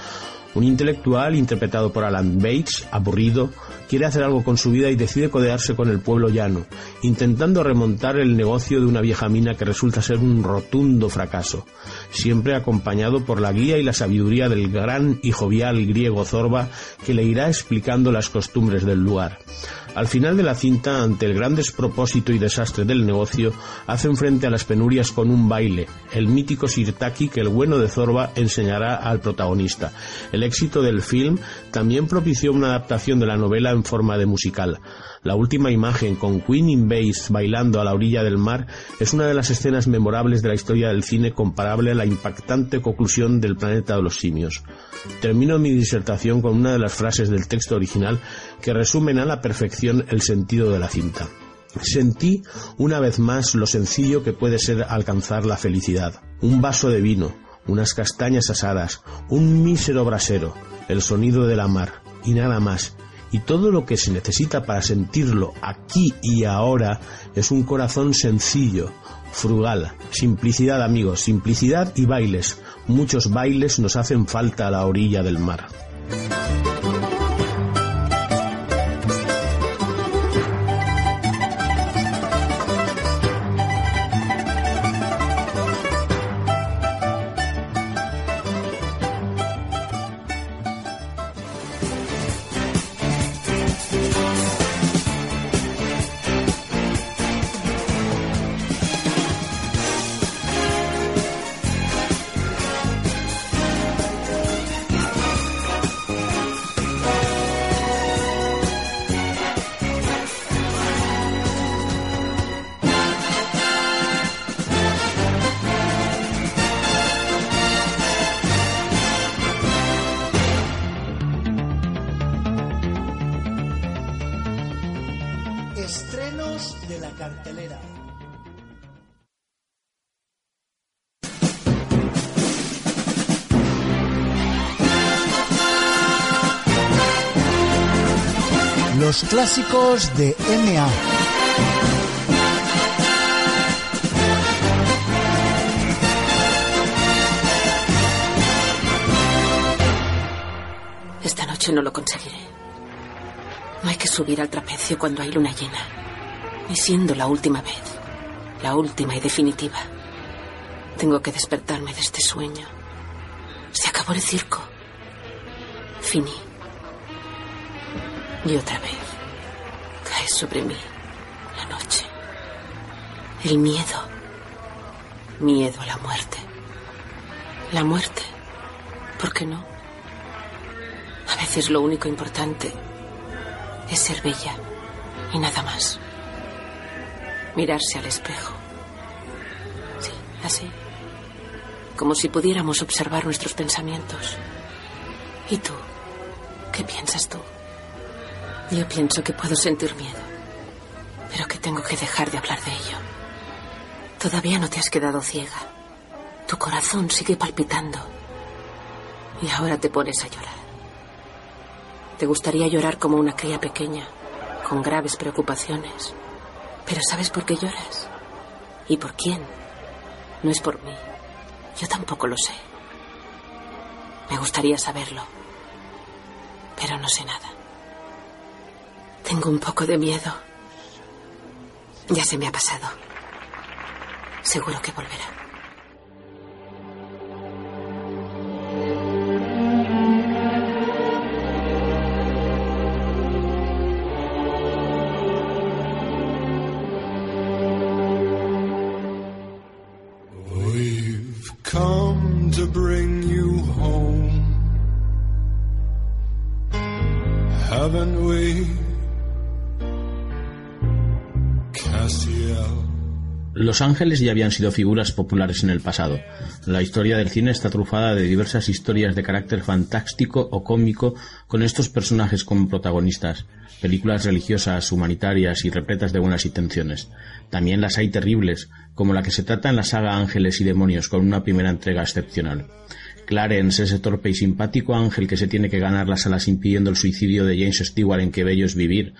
[SPEAKER 13] Un intelectual interpretado por Alan Bates, aburrido, quiere hacer algo con su vida y decide codearse con el pueblo llano, intentando remontar el negocio de una vieja mina que resulta ser un rotundo fracaso, siempre acompañado por la guía y la sabiduría del gran y jovial griego Zorba que le irá explicando las costumbres del lugar. Al final de la cinta, ante el gran despropósito y desastre del negocio, hacen frente a las penurias con un baile, el mítico sirtaki que el bueno de Zorba enseñará al protagonista. El éxito del film también propició una adaptación de la novela en forma de musical. La última imagen con Queen in Base bailando a la orilla del mar es una de las escenas memorables de la historia del cine comparable a la impactante conclusión del planeta de los simios. Termino mi disertación con una de las frases del texto original que resumen a la perfección el sentido de la cinta. Sentí una vez más lo sencillo que puede ser alcanzar la felicidad. Un vaso de vino, unas castañas asadas, un mísero brasero, el sonido de la mar y nada más. Y todo lo que se necesita para sentirlo aquí y ahora es un corazón sencillo, frugal, simplicidad amigos, simplicidad y bailes. Muchos bailes nos hacen falta a la orilla del mar.
[SPEAKER 1] Clásicos de MA.
[SPEAKER 21] Esta noche no lo conseguiré. No hay que subir al trapecio cuando hay luna llena. Y siendo la última vez, la última y definitiva, tengo que despertarme de este sueño. Se acabó el circo. Fin. Fini. Y otra vez sobre mí la noche. El miedo. Miedo a la muerte. La muerte. ¿Por qué no? A veces lo único importante es ser bella y nada más. Mirarse al espejo. Sí, así. Como si pudiéramos observar nuestros pensamientos. ¿Y tú? ¿Qué piensas tú? Yo pienso que puedo sentir miedo, pero que tengo que dejar de hablar de ello. Todavía no te has quedado ciega. Tu corazón sigue palpitando. Y ahora te pones a llorar. Te gustaría llorar como una cría pequeña, con graves preocupaciones. Pero ¿sabes por qué lloras? ¿Y por quién? No es por mí. Yo tampoco lo sé. Me gustaría saberlo. Pero no sé nada. Tengo un poco de miedo. Ya se me ha pasado. Seguro que volverá.
[SPEAKER 2] Los ángeles ya habían sido figuras populares en el pasado. La historia del cine está trufada de diversas historias de carácter fantástico o cómico con estos personajes como protagonistas, películas religiosas, humanitarias y repletas de buenas intenciones. También las hay terribles, como la que se trata en la saga Ángeles y Demonios, con una primera entrega excepcional. Clarence, ese torpe y simpático ángel que se tiene que ganar las alas impidiendo el suicidio de James Stewart en Que bello es vivir,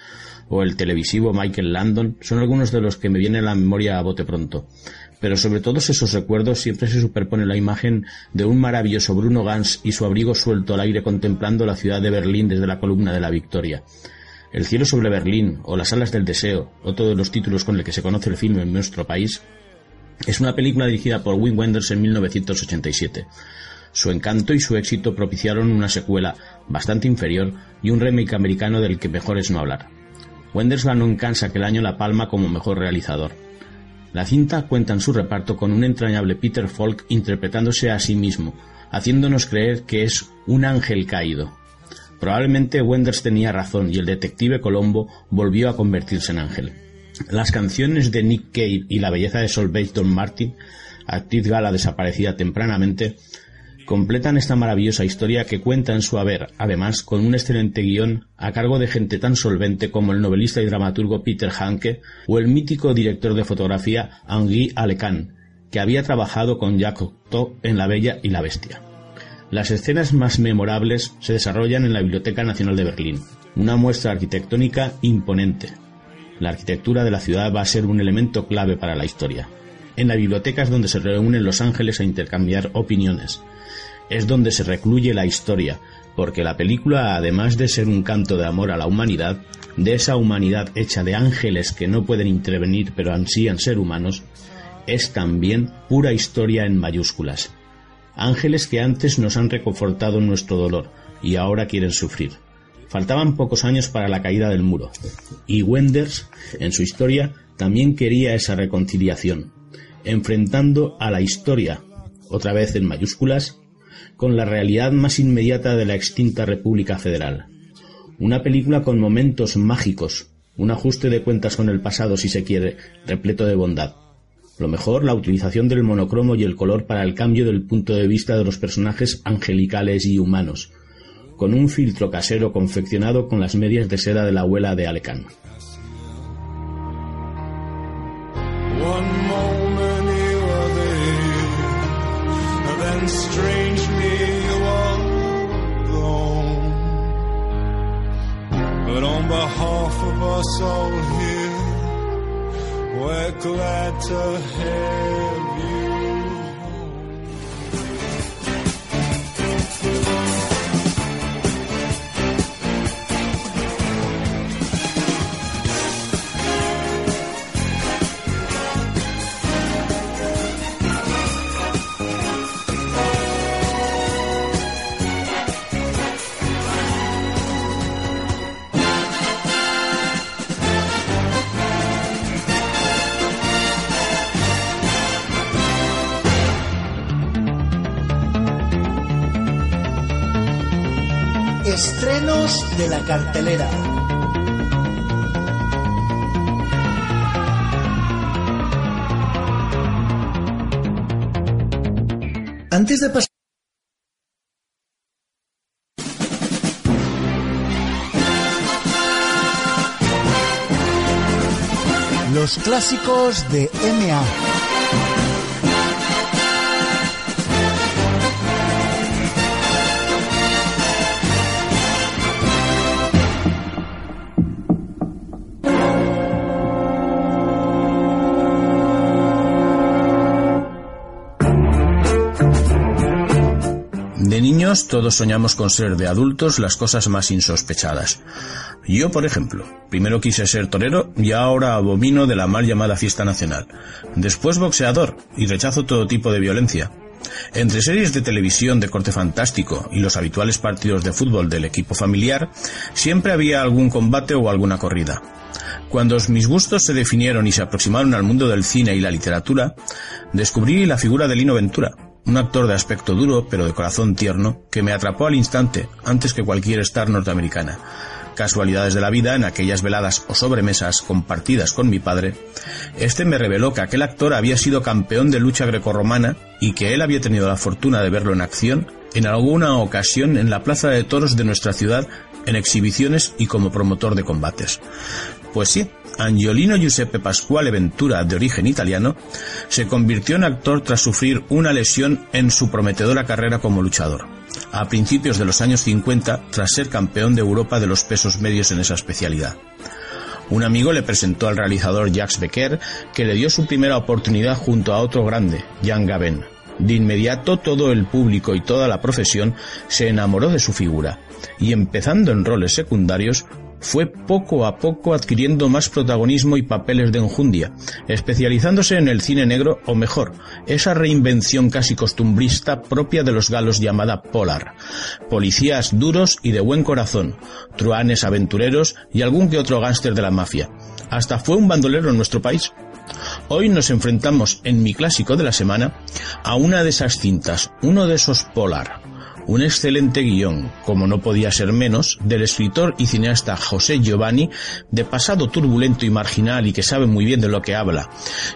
[SPEAKER 2] o el televisivo Michael Landon, son algunos de los que me vienen a la memoria a bote pronto. Pero sobre todos esos recuerdos siempre se superpone la imagen de un maravilloso Bruno Gans y su abrigo suelto al aire contemplando la ciudad de Berlín desde la columna de la Victoria. El cielo sobre Berlín, o Las alas del deseo, otro de los títulos con el que se conoce el filme en nuestro país, es una película dirigida por Wim Wenders en 1987. Su encanto y su éxito propiciaron una secuela bastante inferior y un remake americano del que mejor es no hablar. Wenders ganó en Cannes aquel año la palma como mejor realizador. La cinta cuenta en su reparto con un entrañable Peter Falk interpretándose a sí mismo, haciéndonos creer que es un ángel caído. Probablemente Wenders tenía razón y el detective Colombo volvió a convertirse en ángel. Las canciones de Nick Cave y la belleza de Sol Don Martin, actriz gala desaparecida tempranamente, completan esta maravillosa historia que cuenta en su haber, además, con un excelente guion a cargo de gente tan solvente como el novelista y dramaturgo Peter Hanke o el mítico director de fotografía Henri Alecan, que había trabajado con Jacques Cocteau en La Bella y la Bestia. Las escenas más memorables se desarrollan en la Biblioteca Nacional de Berlín, una muestra arquitectónica imponente. La arquitectura de la ciudad va a ser un elemento clave para la historia. En la biblioteca es donde se reúnen los ángeles a intercambiar opiniones. Es donde se recluye la historia, porque la película, además de ser un canto de amor a la humanidad, de esa humanidad hecha de ángeles que no pueden intervenir pero ansían ser humanos, es también pura historia en mayúsculas. Ángeles que antes nos han reconfortado en nuestro dolor y ahora quieren sufrir. Faltaban pocos años para la caída del muro, y Wenders, en su historia, también quería esa reconciliación, enfrentando a la historia, otra vez en mayúsculas, con la realidad más inmediata de la extinta República Federal. Una película con momentos mágicos, un ajuste de cuentas con el pasado, si se quiere, repleto de bondad. Lo mejor, la utilización del monocromo y el color para el cambio del punto de vista de los personajes angelicales y humanos, con un filtro casero confeccionado con las medias de seda de la abuela de Alecan.
[SPEAKER 22] But on behalf of us all here, we're glad to have you.
[SPEAKER 1] Estrenos de la cartelera. Antes de pasar Los clásicos de MA.
[SPEAKER 2] Niños todos soñamos con ser de adultos las cosas más insospechadas. Yo, por ejemplo, primero quise ser torero y ahora abomino de la mal llamada fiesta nacional. Después boxeador y rechazo todo tipo de violencia. Entre series de televisión de corte fantástico y los habituales partidos de fútbol del equipo familiar, siempre había algún combate o alguna corrida. Cuando mis gustos se definieron y se aproximaron al mundo del cine y la literatura, descubrí la figura de Lino Ventura, un actor de aspecto duro pero de corazón tierno que me atrapó al instante antes que cualquier star norteamericana. Casualidades de la vida en aquellas veladas o sobremesas compartidas con mi padre, este me reveló que aquel actor había sido campeón de lucha grecorromana y que él había tenido la fortuna de verlo en acción en alguna ocasión en la plaza de toros de nuestra ciudad en exhibiciones y como promotor de combates. Pues sí, Angiolino Giuseppe Pasquale Ventura, de origen italiano, se convirtió en actor tras sufrir una lesión en su prometedora carrera como luchador, a principios de los años 50 tras ser campeón de Europa de los pesos medios en esa especialidad. Un amigo le presentó al realizador Jacques Becker, que le dio su primera oportunidad junto a otro grande, Jan Gavin. De inmediato todo el público y toda la profesión se enamoró de su figura, y empezando en roles secundarios, fue poco a poco adquiriendo más protagonismo y papeles de enjundia, especializándose en el cine negro o mejor, esa reinvención casi costumbrista propia de los galos llamada polar. Policías duros y de buen corazón, truanes aventureros y algún que otro gángster de la mafia. Hasta fue un bandolero en nuestro país. Hoy nos enfrentamos en mi clásico de la semana a una de esas cintas, uno de esos polar, un excelente guion, como no podía ser menos, del escritor y cineasta José Giovanni, de pasado turbulento y marginal y que sabe muy bien de lo que habla,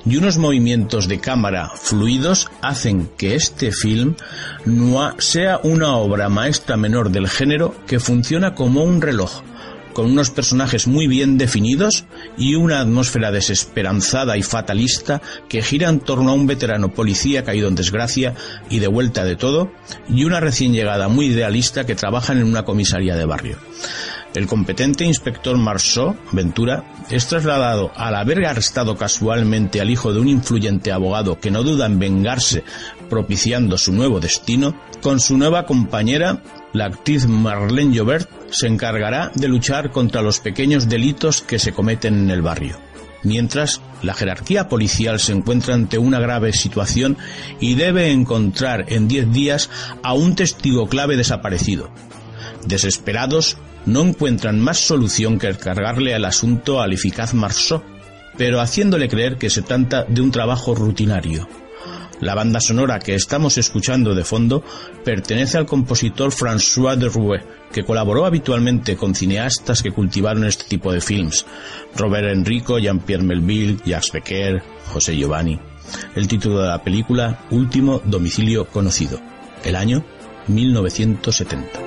[SPEAKER 2] y unos movimientos de cámara fluidos hacen que este film no sea una obra maestra menor del género que funciona como un reloj, con unos personajes muy bien definidos y una atmósfera desesperanzada y fatalista que gira en torno a un veterano policía caído en desgracia y de vuelta de todo, y una recién llegada muy idealista que trabaja en una comisaría de barrio. El competente inspector Marceau, Ventura, es trasladado al haber arrestado casualmente al hijo de un influyente abogado que no duda en vengarse propiciando su nuevo destino, con su nueva compañera, la actriz Marlene Jobert, se encargará de luchar contra los pequeños delitos que se cometen en el barrio. Mientras, la jerarquía policial se encuentra ante una grave situación y debe encontrar en diez días a un testigo clave desaparecido. Desesperados, no encuentran más solución que cargarle al asunto al eficaz Marceau, pero haciéndole creer que se trata de un trabajo rutinario. La banda sonora que estamos escuchando de fondo pertenece al compositor François de Rouet, que colaboró habitualmente con cineastas que cultivaron este tipo de films. Robert Enrico, Jean-Pierre Melville, Jacques Becker, José Giovanni. El título de la película, Último Domicilio Conocido. El año 1970.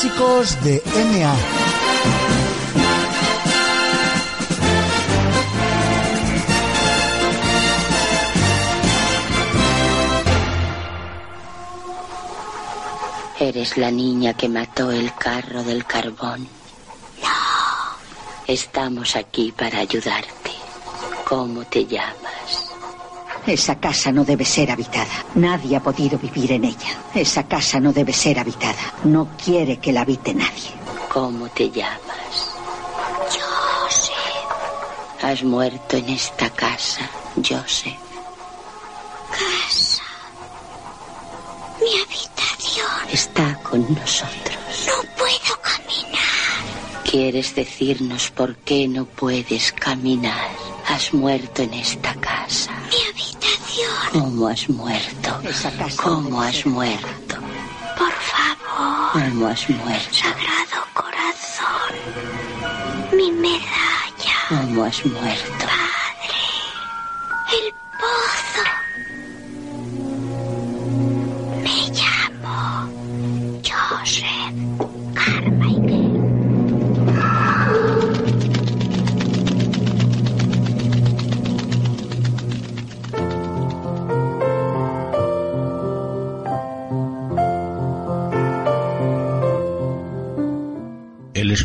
[SPEAKER 1] Clásicos de MA.
[SPEAKER 23] Eres la niña que mató el carro del carbón. No. Estamos aquí para ayudarte. ¿Cómo te llamas?
[SPEAKER 5] Esa casa no debe ser habitada. Nadie ha podido vivir en ella. Esa casa no debe ser habitada. No quiere que la habite nadie.
[SPEAKER 23] ¿Cómo te llamas? Joseph. Has muerto en esta casa, Joseph.
[SPEAKER 24] Casa. Mi habitación.
[SPEAKER 23] Está con nosotros.
[SPEAKER 24] No puedo caminar.
[SPEAKER 23] ¿Quieres decirnos por qué no puedes caminar? Has muerto en esta casa.
[SPEAKER 24] Mi habitación.
[SPEAKER 23] ¿Cómo has muerto? ¿Cómo has muerto?
[SPEAKER 24] Por favor.
[SPEAKER 23] ¿Cómo has muerto?
[SPEAKER 24] Sagrado corazón. Mi medalla.
[SPEAKER 23] ¿Cómo has muerto?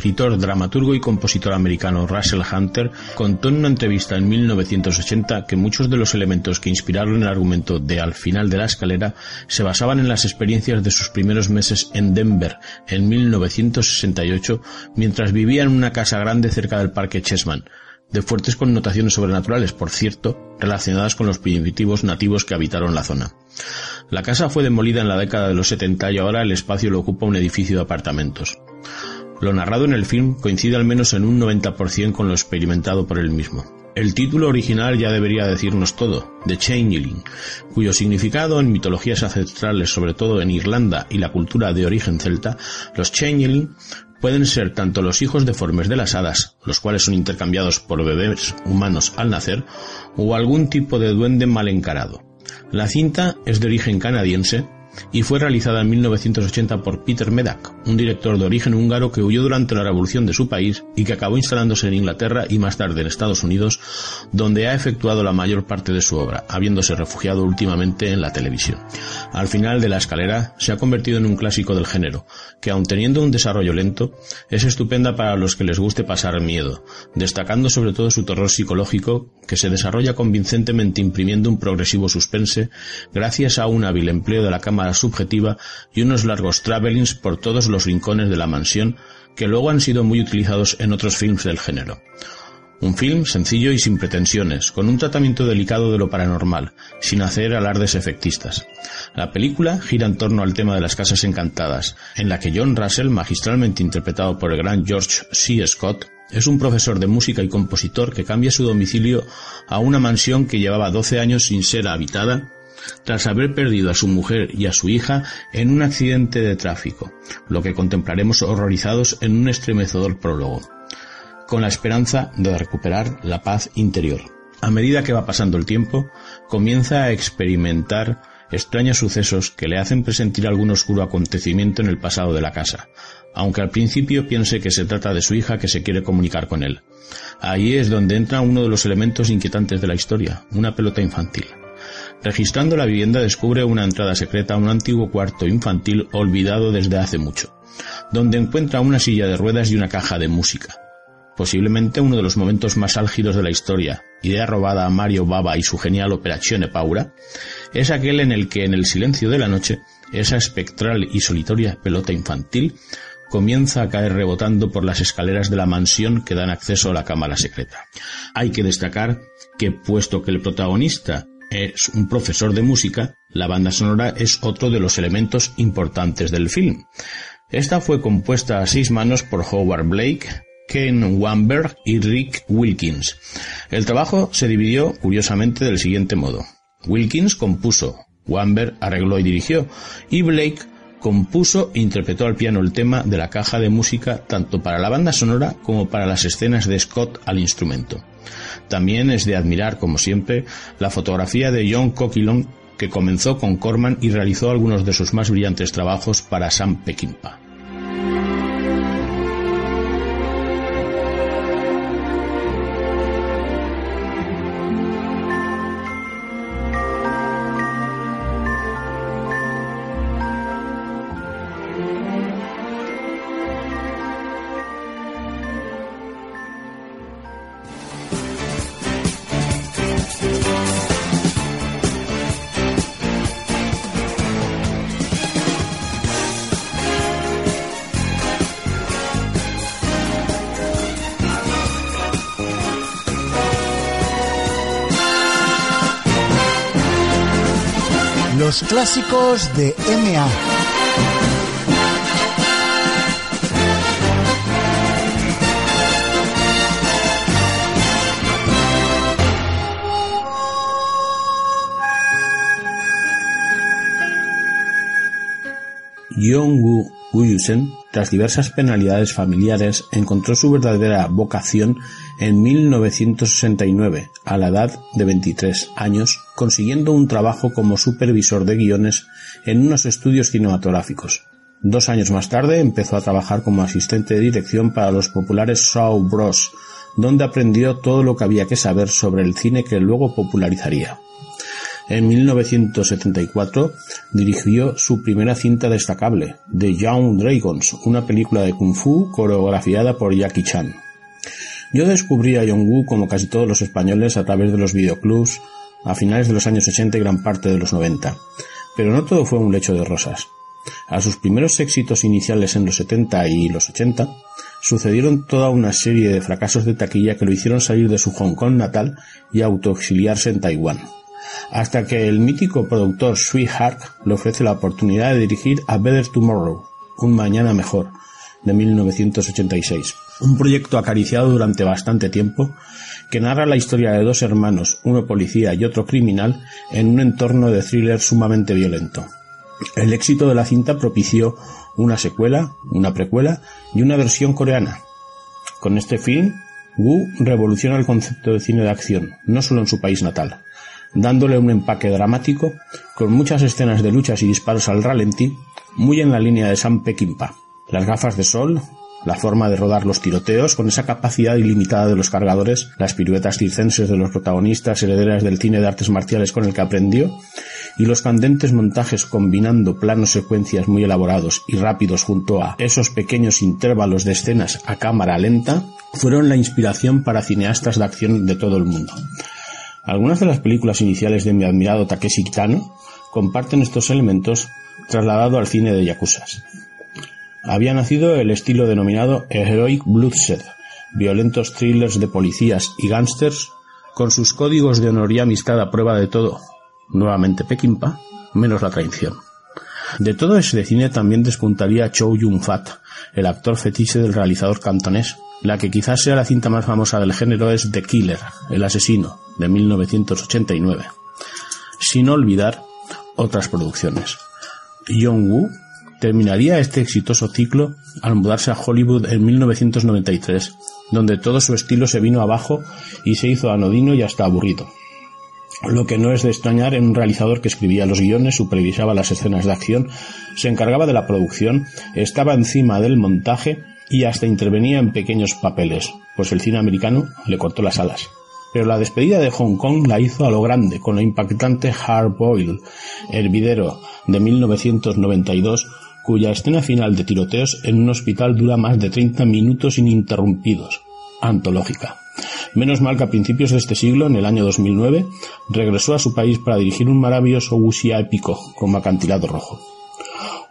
[SPEAKER 2] Escritor, dramaturgo y compositor americano Russell Hunter contó en una entrevista en 1980 que muchos de los elementos que inspiraron el argumento de Al final de la escalera se basaban en las experiencias de sus primeros meses en Denver en 1968 mientras vivía en una casa grande cerca del parque Chessman, de fuertes connotaciones sobrenaturales, por cierto, relacionadas con los primitivos nativos que habitaron la zona. La casa fue demolida en la década de los 70 y ahora el espacio lo ocupa un edificio de apartamentos. Lo narrado en el film coincide al menos en un 90% con lo experimentado por él mismo. El título original ya debería decirnos todo, The Changeling, cuyo significado en mitologías ancestrales, sobre todo en Irlanda y la cultura de origen celta, los Changeling pueden ser tanto los hijos deformes de las hadas, los cuales son intercambiados por bebés humanos al nacer, o algún tipo de duende mal encarado. La cinta es de origen canadiense y fue realizada en 1980 por Peter Medak, un director de origen húngaro que huyó durante la revolución de su país y que acabó instalándose en Inglaterra y más tarde en Estados Unidos, donde ha efectuado la mayor parte de su obra, habiéndose refugiado últimamente en la televisión. Al final de la escalera se ha convertido en un clásico del género, que aun teniendo un desarrollo lento, es estupenda para los que les guste pasar miedo, destacando sobre todo su terror psicológico, que se desarrolla convincentemente imprimiendo un progresivo suspense gracias a un hábil empleo de la cámara subjetiva y unos largos travelings por todos los rincones de la mansión que luego han sido muy utilizados en otros films del género. Un film sencillo y sin pretensiones, con un tratamiento delicado de lo paranormal, sin hacer alardes efectistas. La película gira en torno al tema de las casas encantadas, en la que John Russell, magistralmente interpretado por el gran George C. Scott, es un profesor de música y compositor que cambia su domicilio a una mansión que llevaba 12 años sin ser habitada tras haber perdido a su mujer y a su hija en un accidente de tráfico, lo que contemplaremos horrorizados en un estremecedor prólogo, con la esperanza de recuperar la paz interior. A medida que va pasando el tiempo, comienza a experimentar extraños sucesos que le hacen presentir algún oscuro acontecimiento en el pasado de la casa, aunque al principio piense que se trata de su hija que se quiere comunicar con él. Ahí es donde entra uno de los elementos inquietantes de la historia, una pelota infantil. Registrando la vivienda descubre una entrada secreta a un antiguo cuarto infantil olvidado desde hace mucho, donde encuentra una silla de ruedas y una caja de música. Posiblemente uno de los momentos más álgidos de la historia, idea robada a Mario Baba y su genial Operazione Paura, es aquel en el que en el silencio de la noche esa espectral y solitaria pelota infantil comienza a caer rebotando por las escaleras de la mansión que dan acceso a la cámara secreta. Hay que destacar que, puesto que el protagonista es un profesor de música, la banda sonora es otro de los elementos importantes del film. Esta fue compuesta a seis manos por Howard Blake, Ken Wamberg y Rick Wilkins. El trabajo se dividió curiosamente del siguiente modo. Wilkins compuso, Wamberg arregló y dirigió, y Blake compuso e interpretó al piano el tema de la caja de música tanto para la banda sonora como para las escenas de Scott al instrumento. También es de admirar, como siempre, la fotografía de John Coquilon, que comenzó con Corman y realizó algunos de sus más brillantes trabajos para Sam Peckinpah.
[SPEAKER 1] Clásicos de MA.
[SPEAKER 2] Jong-woo Uyusen, tras diversas penalidades familiares, encontró su verdadera vocación en 1969, a la edad de 23 años, consiguiendo un trabajo como supervisor de guiones en unos estudios cinematográficos. Dos años más tarde empezó a trabajar como asistente de dirección para los populares Shaw Bros, donde aprendió todo lo que había que saber sobre el cine que luego popularizaría. En 1974 dirigió su primera cinta destacable, The Young Dragons, una película de kung fu coreografiada por Jackie Chan. Yo descubrí a Jong-woo como casi todos los españoles a través de los videoclubs a finales de los años 80 y gran parte de los 90. Pero no todo fue un lecho de rosas. A sus primeros éxitos iniciales en los 70 y los 80 sucedieron toda una serie de fracasos de taquilla que lo hicieron salir de su Hong Kong natal y autoexiliarse en Taiwán hasta que el mítico productor Sweetheart le ofrece la oportunidad de dirigir A Better Tomorrow, Un Mañana Mejor, de 1986. Un proyecto acariciado durante bastante tiempo que narra la historia de dos hermanos, uno policía y otro criminal, en un entorno de thriller sumamente violento. El éxito de la cinta propició una secuela, una precuela y una versión coreana. Con este film, Wu revoluciona el concepto de cine de acción, no solo en su país natal, dándole un empaque dramático, con muchas escenas de luchas y disparos al ralentí, muy en la línea de Sam Peckinpah. Las gafas de sol, la forma de rodar los tiroteos con esa capacidad ilimitada de los cargadores, las piruetas circenses de los protagonistas herederas del cine de artes marciales con el que aprendió, y los candentes montajes combinando planos secuencias muy elaborados y rápidos junto a esos pequeños intervalos de escenas a cámara lenta, fueron la inspiración para cineastas de acción de todo el mundo. Algunas de las películas iniciales de mi admirado Takeshi Kitano comparten estos elementos trasladado al cine de yakuzas. Había nacido el estilo denominado Heroic Bloodshed, violentos thrillers de policías y gángsters con sus códigos de honor y amistad a prueba de todo, nuevamente Peckinpah, menos la traición. De todo ese cine también despuntaría Chow Yun-fat, el actor fetiche del realizador cantonés, la que quizás sea la cinta más famosa del género es The Killer, El asesino, de 1989. Sin olvidar otras producciones. Jong-woo terminaría este exitoso ciclo al mudarse a Hollywood en 1993, donde todo su estilo se vino abajo y se hizo anodino y hasta aburrido. Lo que no es de extrañar en un realizador que escribía los guiones, supervisaba las escenas de acción, se encargaba de la producción, estaba encima del montaje y hasta intervenía en pequeños papeles, pues el cine americano le cortó las alas. Pero la despedida de Hong Kong la hizo a lo grande con la impactante Hard Boil, hervidero de 1992, cuya escena final de tiroteos en un hospital dura más de 30 minutos ininterrumpidos. Antológica. Menos mal que a principios de este siglo, en el año 2009, regresó a su país para dirigir un maravilloso wuxia épico con acantilado rojo.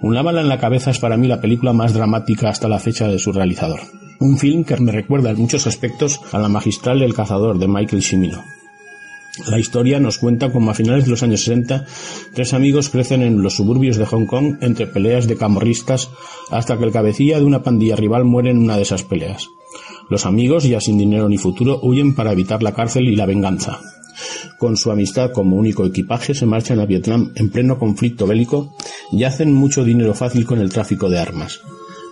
[SPEAKER 2] Un lábala en la cabeza es para mí la película más dramática hasta la fecha de su realizador. Un film que me recuerda en muchos aspectos a la magistral El cazador de Michael Cimino. La historia nos cuenta cómo a finales de los años 60 tres amigos crecen en los suburbios de Hong Kong entre peleas de camorristas hasta que el cabecilla de una pandilla rival muere en una de esas peleas. Los amigos, ya sin dinero ni futuro, huyen para evitar la cárcel y la venganza. Con su amistad como único equipaje se marchan a Vietnam en pleno conflicto bélico y hacen mucho dinero fácil con el tráfico de armas.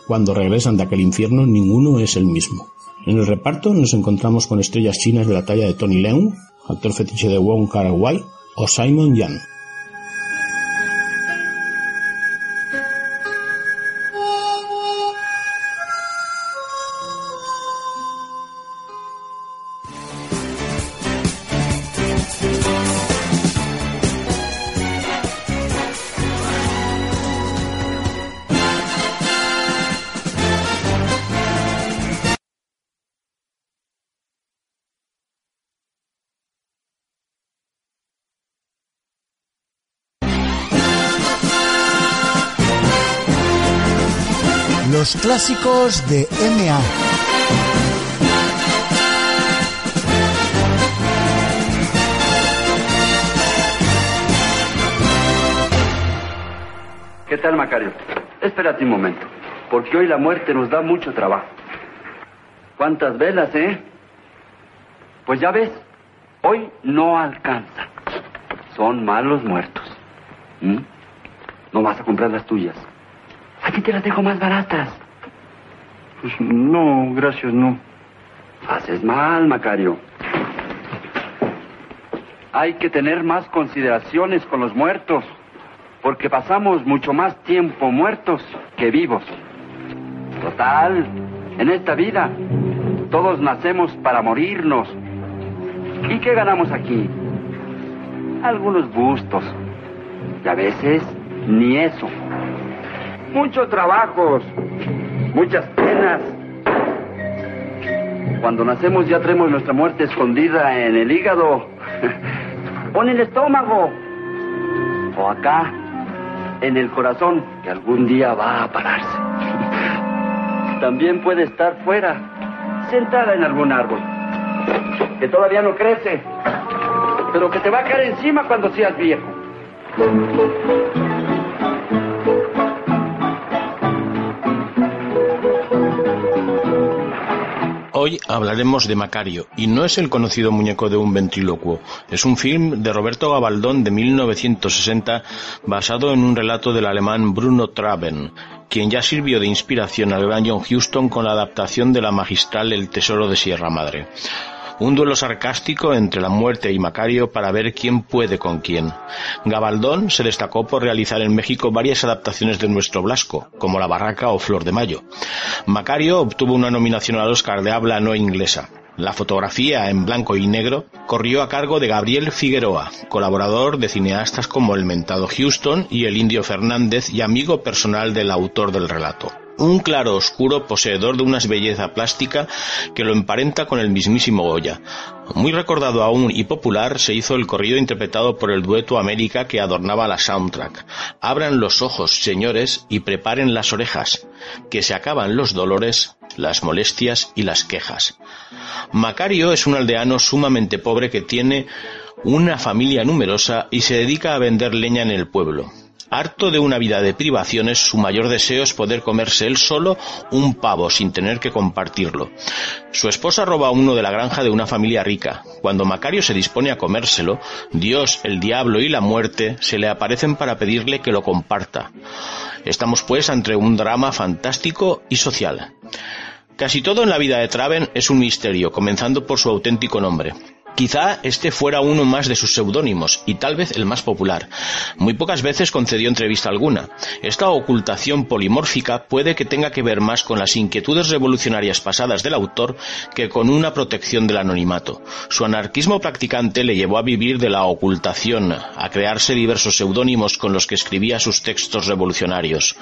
[SPEAKER 2] Cuando regresan de aquel infierno ninguno es el mismo. En el reparto nos encontramos con estrellas chinas de la talla de Tony Leung, actor fetiche de Wong Kar Wai, o Simon Yan.
[SPEAKER 1] Clásicos de MA.
[SPEAKER 25] tal, Macario? Espérate un momento, porque hoy la muerte nos da mucho trabajo. ¿Cuántas velas, eh? Pues ya ves, hoy no alcanza. Son malos muertos. ¿Mm? No vas a comprar las tuyas. Aquí te las dejo más baratas.
[SPEAKER 12] Pues no, gracias, no.
[SPEAKER 25] Haces mal, Macario. Hay que tener más consideraciones con los muertos, porque pasamos mucho más tiempo muertos que vivos. Total, en esta vida, todos nacemos para morirnos. ¿Y qué ganamos aquí? Algunos gustos. Y a veces ni eso. Muchos trabajos, muchas penas. Cuando nacemos ya traemos nuestra muerte escondida en el hígado o en el estómago o acá en el corazón que algún día va a pararse. También puede estar fuera, sentada en algún árbol, que todavía no crece, pero que te va a caer encima cuando seas viejo.
[SPEAKER 2] Hoy hablaremos de Macario, y no es el conocido muñeco de un ventrílocuo, es un film de Roberto Gabaldón de 1960 basado en un relato del alemán Bruno Traben, quien ya sirvió de inspiración al gran John Huston con la adaptación de la magistral El Tesoro de Sierra Madre. Un duelo sarcástico entre la muerte y Macario para ver quién puede con quién. Gabaldón se destacó por realizar en México varias adaptaciones de nuestro Blasco, como La Barraca o Flor de Mayo. Macario obtuvo una nominación al Oscar de habla no inglesa. La fotografía en blanco y negro corrió a cargo de Gabriel Figueroa, colaborador de cineastas como el mentado Houston y el indio Fernández y amigo personal del autor del relato un claro oscuro poseedor de una belleza plástica que lo emparenta con el mismísimo Goya. Muy recordado aún y popular se hizo el corrido interpretado por el dueto América que adornaba la soundtrack. Abran los ojos, señores, y preparen las orejas, que se acaban los dolores, las molestias y las quejas. Macario es un aldeano sumamente pobre que tiene una familia numerosa y se dedica a vender leña en el pueblo. Harto de una vida de privaciones, su mayor deseo es poder comerse él solo un pavo sin tener que compartirlo. Su esposa roba uno de la granja de una familia rica. Cuando Macario se dispone a comérselo, Dios, el diablo y la muerte se le aparecen para pedirle que lo comparta. Estamos pues ante un drama fantástico y social. Casi todo en la vida de Traven es un misterio, comenzando por su auténtico nombre. Quizá este fuera uno más de sus seudónimos y tal vez el más popular. Muy pocas veces concedió entrevista alguna. Esta ocultación polimórfica puede que tenga que ver más con las inquietudes revolucionarias pasadas del autor que con una protección del anonimato. Su anarquismo practicante le llevó a vivir de la ocultación, a crearse diversos seudónimos con los que escribía sus textos revolucionarios.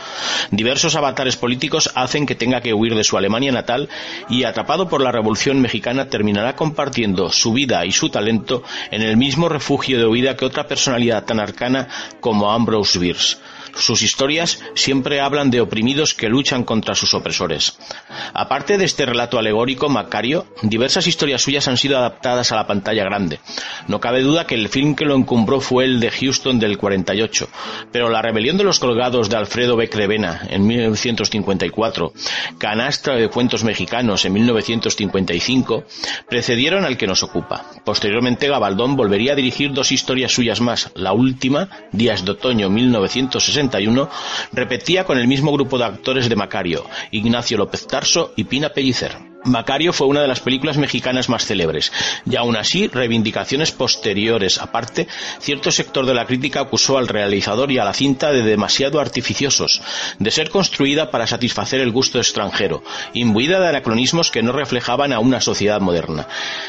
[SPEAKER 2] Diversos avatares políticos hacen que tenga que huir de su Alemania natal y atrapado por la Revolución Mexicana terminará compartiendo su vida y su talento en el mismo refugio de huida que otra personalidad tan arcana como Ambrose Bierce. Sus historias siempre hablan de oprimidos que luchan contra sus opresores. Aparte de este relato alegórico, Macario, diversas historias suyas han sido adaptadas a la pantalla grande. No cabe duda que el film que lo encumbró fue el de Houston del 48, pero La rebelión de los colgados de Alfredo B. Crevena en 1954, Canastra de cuentos mexicanos en 1955, precedieron al que nos ocupa. Posteriormente, Gabaldón volvería a dirigir dos historias suyas más, la última, Días de Otoño 1960, repetía con el mismo grupo de actores de Macario, Ignacio López Tarso y Pina Pellicer. Macario fue una de las películas mexicanas más célebres, y aún así, reivindicaciones posteriores aparte, cierto sector de la crítica acusó al realizador y a la cinta de demasiado artificiosos, de ser construida para satisfacer el gusto extranjero, imbuida de anacronismos que no reflejaban a una sociedad moderna.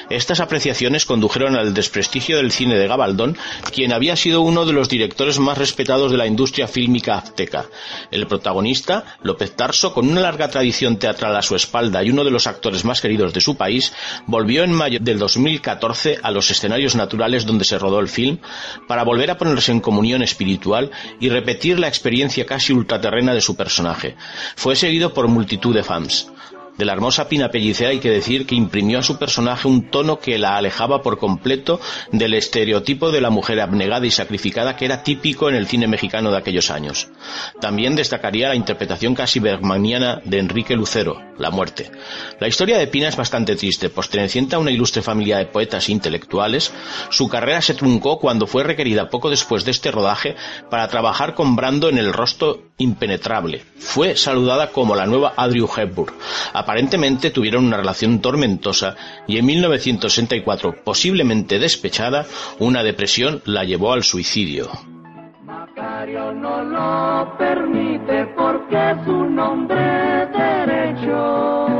[SPEAKER 2] Estas apreciaciones condujeron al desprestigio del cine de Gabaldón, quien había sido uno de los directores más respetados de la industria fílmica azteca. El protagonista, López Tarso, con una larga tradición teatral a su espalda y uno de los más queridos de su país, volvió en mayo del 2014 a los escenarios naturales donde se rodó el film para volver a ponerse en comunión espiritual y repetir la experiencia casi ultraterrena de su personaje. Fue seguido por multitud de fans. De la hermosa Pina Pellicer hay que decir que imprimió a su personaje un tono que la alejaba por completo del estereotipo de la mujer abnegada y sacrificada que era típico en el cine mexicano de aquellos años. También destacaría la interpretación casi bergmaniana de Enrique Lucero, La muerte. La historia de Pina es bastante triste, perteneciente a una ilustre familia de poetas e intelectuales, su carrera se truncó cuando fue requerida poco después de este rodaje para trabajar con Brando en El rostro impenetrable. Fue saludada como la nueva Audrey Hepburn. Aparentemente tuvieron una relación tormentosa y en 1964, posiblemente despechada, una depresión la llevó al suicidio.
[SPEAKER 26] Macario no lo permite porque es un hombre derecho.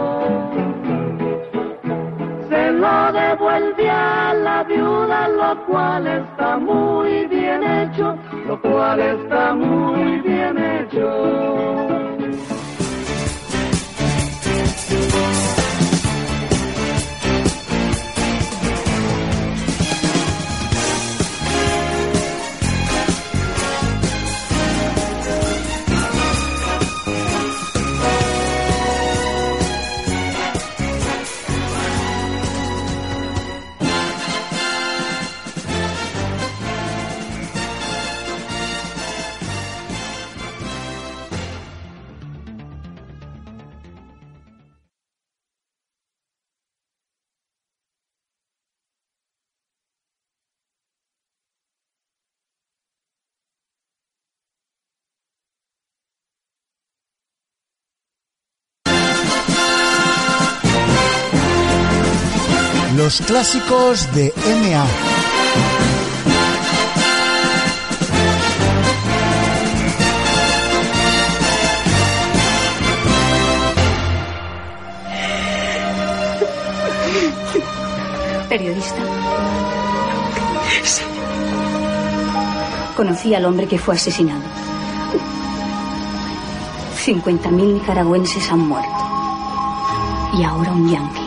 [SPEAKER 26] Lo devuelve a la viuda, lo cual está muy bien hecho, lo cual está muy bien hecho.
[SPEAKER 1] Los clásicos de MA.
[SPEAKER 27] ¿Periodista? Sí. Conocí al hombre que fue asesinado. 50.000 nicaragüenses han muerto. Y ahora un yanqui.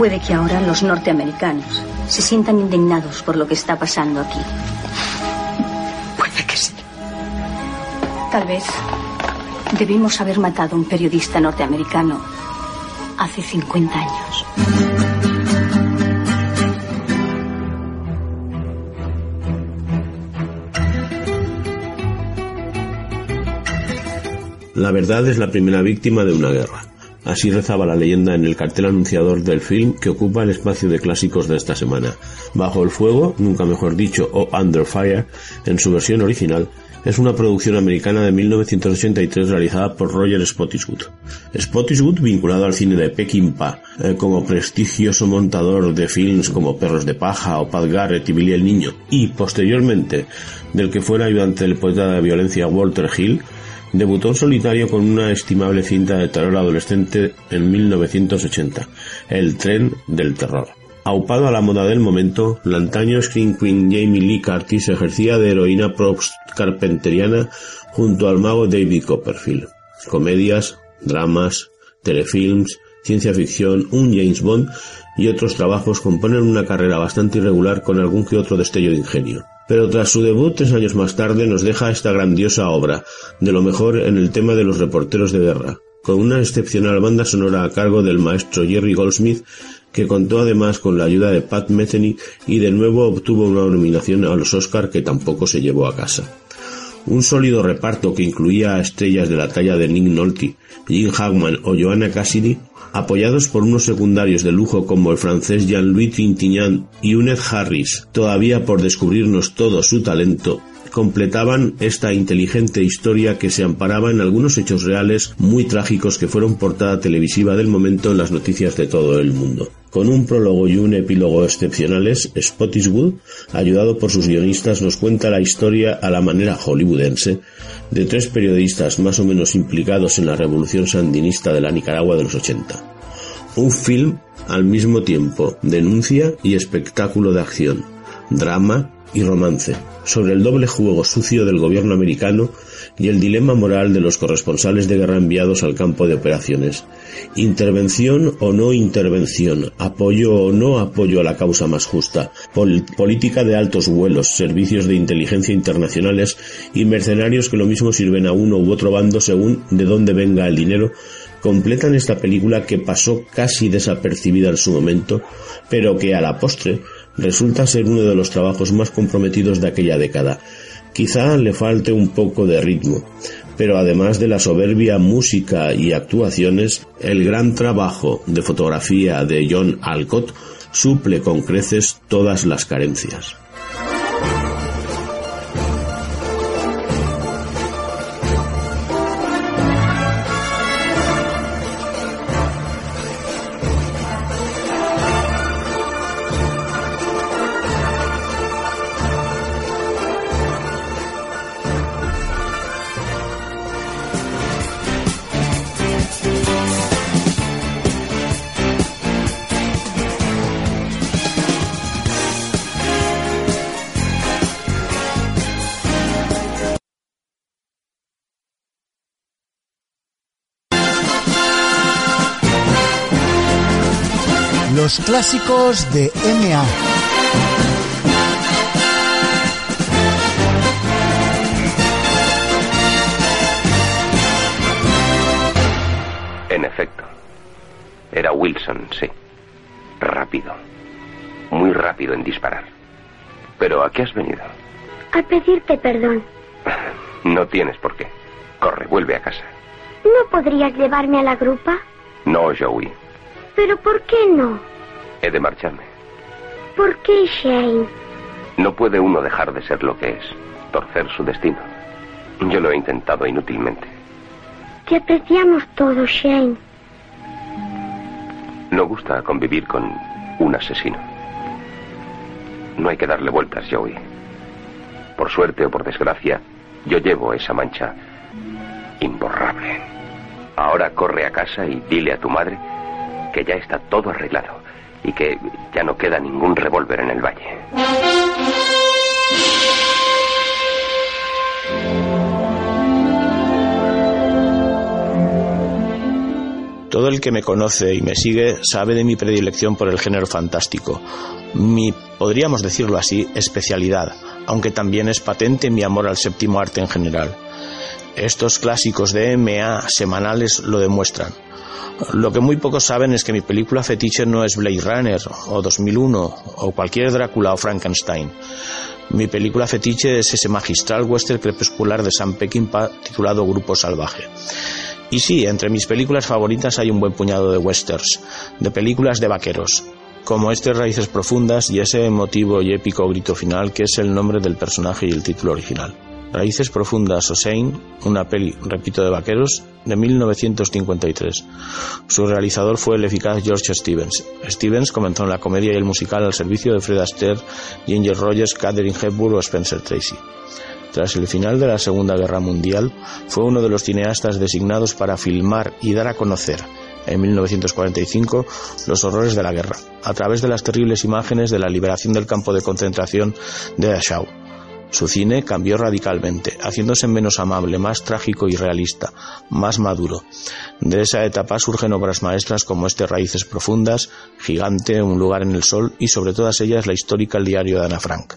[SPEAKER 27] Puede que ahora los norteamericanos se sientan indignados por lo que está pasando aquí. Puede que sí. Tal vez debimos haber matado a un periodista norteamericano hace 50 años.
[SPEAKER 13] La verdad es la primera víctima de una guerra. Así rezaba la leyenda en el cartel anunciador del film que ocupa el espacio de clásicos de esta semana. Bajo el fuego, nunca mejor dicho, o Under Fire, en su versión original, es una producción americana de 1983 realizada por Roger Spottiswoode. Spottiswoode vinculado al cine de Peckinpah eh, como prestigioso montador de films como Perros de Paja o Pat Garrett y Billy el Niño, y posteriormente del que fuera ayudante del poeta de violencia Walter Hill, Debutó en solitario con una estimable cinta de terror adolescente en 1980, El tren del terror. Aupado a la moda del momento, la antaño Queen Jamie Lee Curtis ejercía de heroína props carpenteriana junto al mago David Copperfield. Comedias, dramas, telefilms, ciencia ficción, un James Bond y otros trabajos componen una carrera bastante irregular con algún que otro destello de ingenio. Pero tras su debut, tres años más tarde, nos deja esta grandiosa obra, de lo mejor en el tema de los reporteros de guerra, con una excepcional banda sonora a cargo del maestro Jerry Goldsmith, que contó además con la ayuda de Pat Metheny y de nuevo obtuvo una nominación a los Oscar que tampoco se llevó a casa. Un sólido reparto que incluía a estrellas de la talla de Nick Nolte, Jim Hackman o Joanna Cassidy apoyados por unos secundarios de lujo como el francés Jean-Louis Trintignant y Unet Harris, todavía por descubrirnos todo su talento, completaban esta inteligente historia que se amparaba en algunos hechos reales muy trágicos que fueron portada televisiva del momento en las noticias de todo el mundo. Con un prólogo y un epílogo excepcionales, Spottiswood, ayudado por sus guionistas, nos cuenta la historia a la manera hollywoodense de tres periodistas más o menos implicados en la revolución sandinista de la Nicaragua de los 80. Un film al mismo tiempo denuncia y espectáculo de acción, drama y romance, sobre el doble juego sucio del gobierno americano y el dilema moral de los corresponsales de guerra enviados al campo de operaciones. Intervención o no intervención, apoyo o no apoyo a la causa más justa, política de altos vuelos, servicios de inteligencia internacionales y mercenarios que lo mismo sirven a uno u otro bando según de dónde venga el dinero
[SPEAKER 2] completan esta película que pasó casi desapercibida en su momento, pero que a la postre resulta ser uno de los trabajos más comprometidos de aquella década. Quizá le falte un poco de ritmo, pero además de la soberbia música y actuaciones, el gran trabajo de fotografía de John Alcott suple con creces todas las carencias.
[SPEAKER 1] Los clásicos de MA.
[SPEAKER 3] En efecto. Era Wilson, sí. Rápido. Muy rápido en disparar. Pero ¿a qué has venido?
[SPEAKER 24] A pedirte perdón.
[SPEAKER 3] No tienes por qué. Corre, vuelve a casa.
[SPEAKER 24] ¿No podrías llevarme a la grupa?
[SPEAKER 3] No, Joey.
[SPEAKER 24] ¿Pero por qué no?
[SPEAKER 3] He de marcharme.
[SPEAKER 24] ¿Por qué, Shane?
[SPEAKER 3] No puede uno dejar de ser lo que es, torcer su destino. Yo lo he intentado inútilmente.
[SPEAKER 24] Te apreciamos todos, Shane.
[SPEAKER 3] No gusta convivir con un asesino. No hay que darle vueltas, Joey. Por suerte o por desgracia, yo llevo esa mancha imborrable. Ahora corre a casa y dile a tu madre que ya está todo arreglado y que ya no queda ningún revólver en el valle.
[SPEAKER 2] Todo el que me conoce y me sigue sabe de mi predilección por el género fantástico, mi, podríamos decirlo así, especialidad, aunque también es patente mi amor al séptimo arte en general. Estos clásicos de MA semanales lo demuestran. Lo que muy pocos saben es que mi película fetiche no es Blade Runner o 2001 o cualquier Drácula o Frankenstein. Mi película fetiche es ese magistral western crepuscular de Sam Peckinpah titulado Grupo Salvaje. Y sí, entre mis películas favoritas hay un buen puñado de westerns, de películas de vaqueros, como este Raíces Profundas y ese emotivo y épico grito final que es el nombre del personaje y el título original. Raíces Profundas o una peli, repito, de vaqueros, de 1953. Su realizador fue el eficaz George Stevens. Stevens comenzó en la comedia y el musical al servicio de Fred Astaire, Ginger Rogers, Catherine Hepburn o Spencer Tracy. Tras el final de la Segunda Guerra Mundial, fue uno de los cineastas designados para filmar y dar a conocer en 1945 los horrores de la guerra, a través de las terribles imágenes de la liberación del campo de concentración de Dachau su cine cambió radicalmente, haciéndose menos amable, más trágico y realista, más maduro. De esa etapa surgen obras maestras como este Raíces Profundas, Gigante, Un lugar en el sol y sobre todas ellas la histórica El diario de Ana Frank.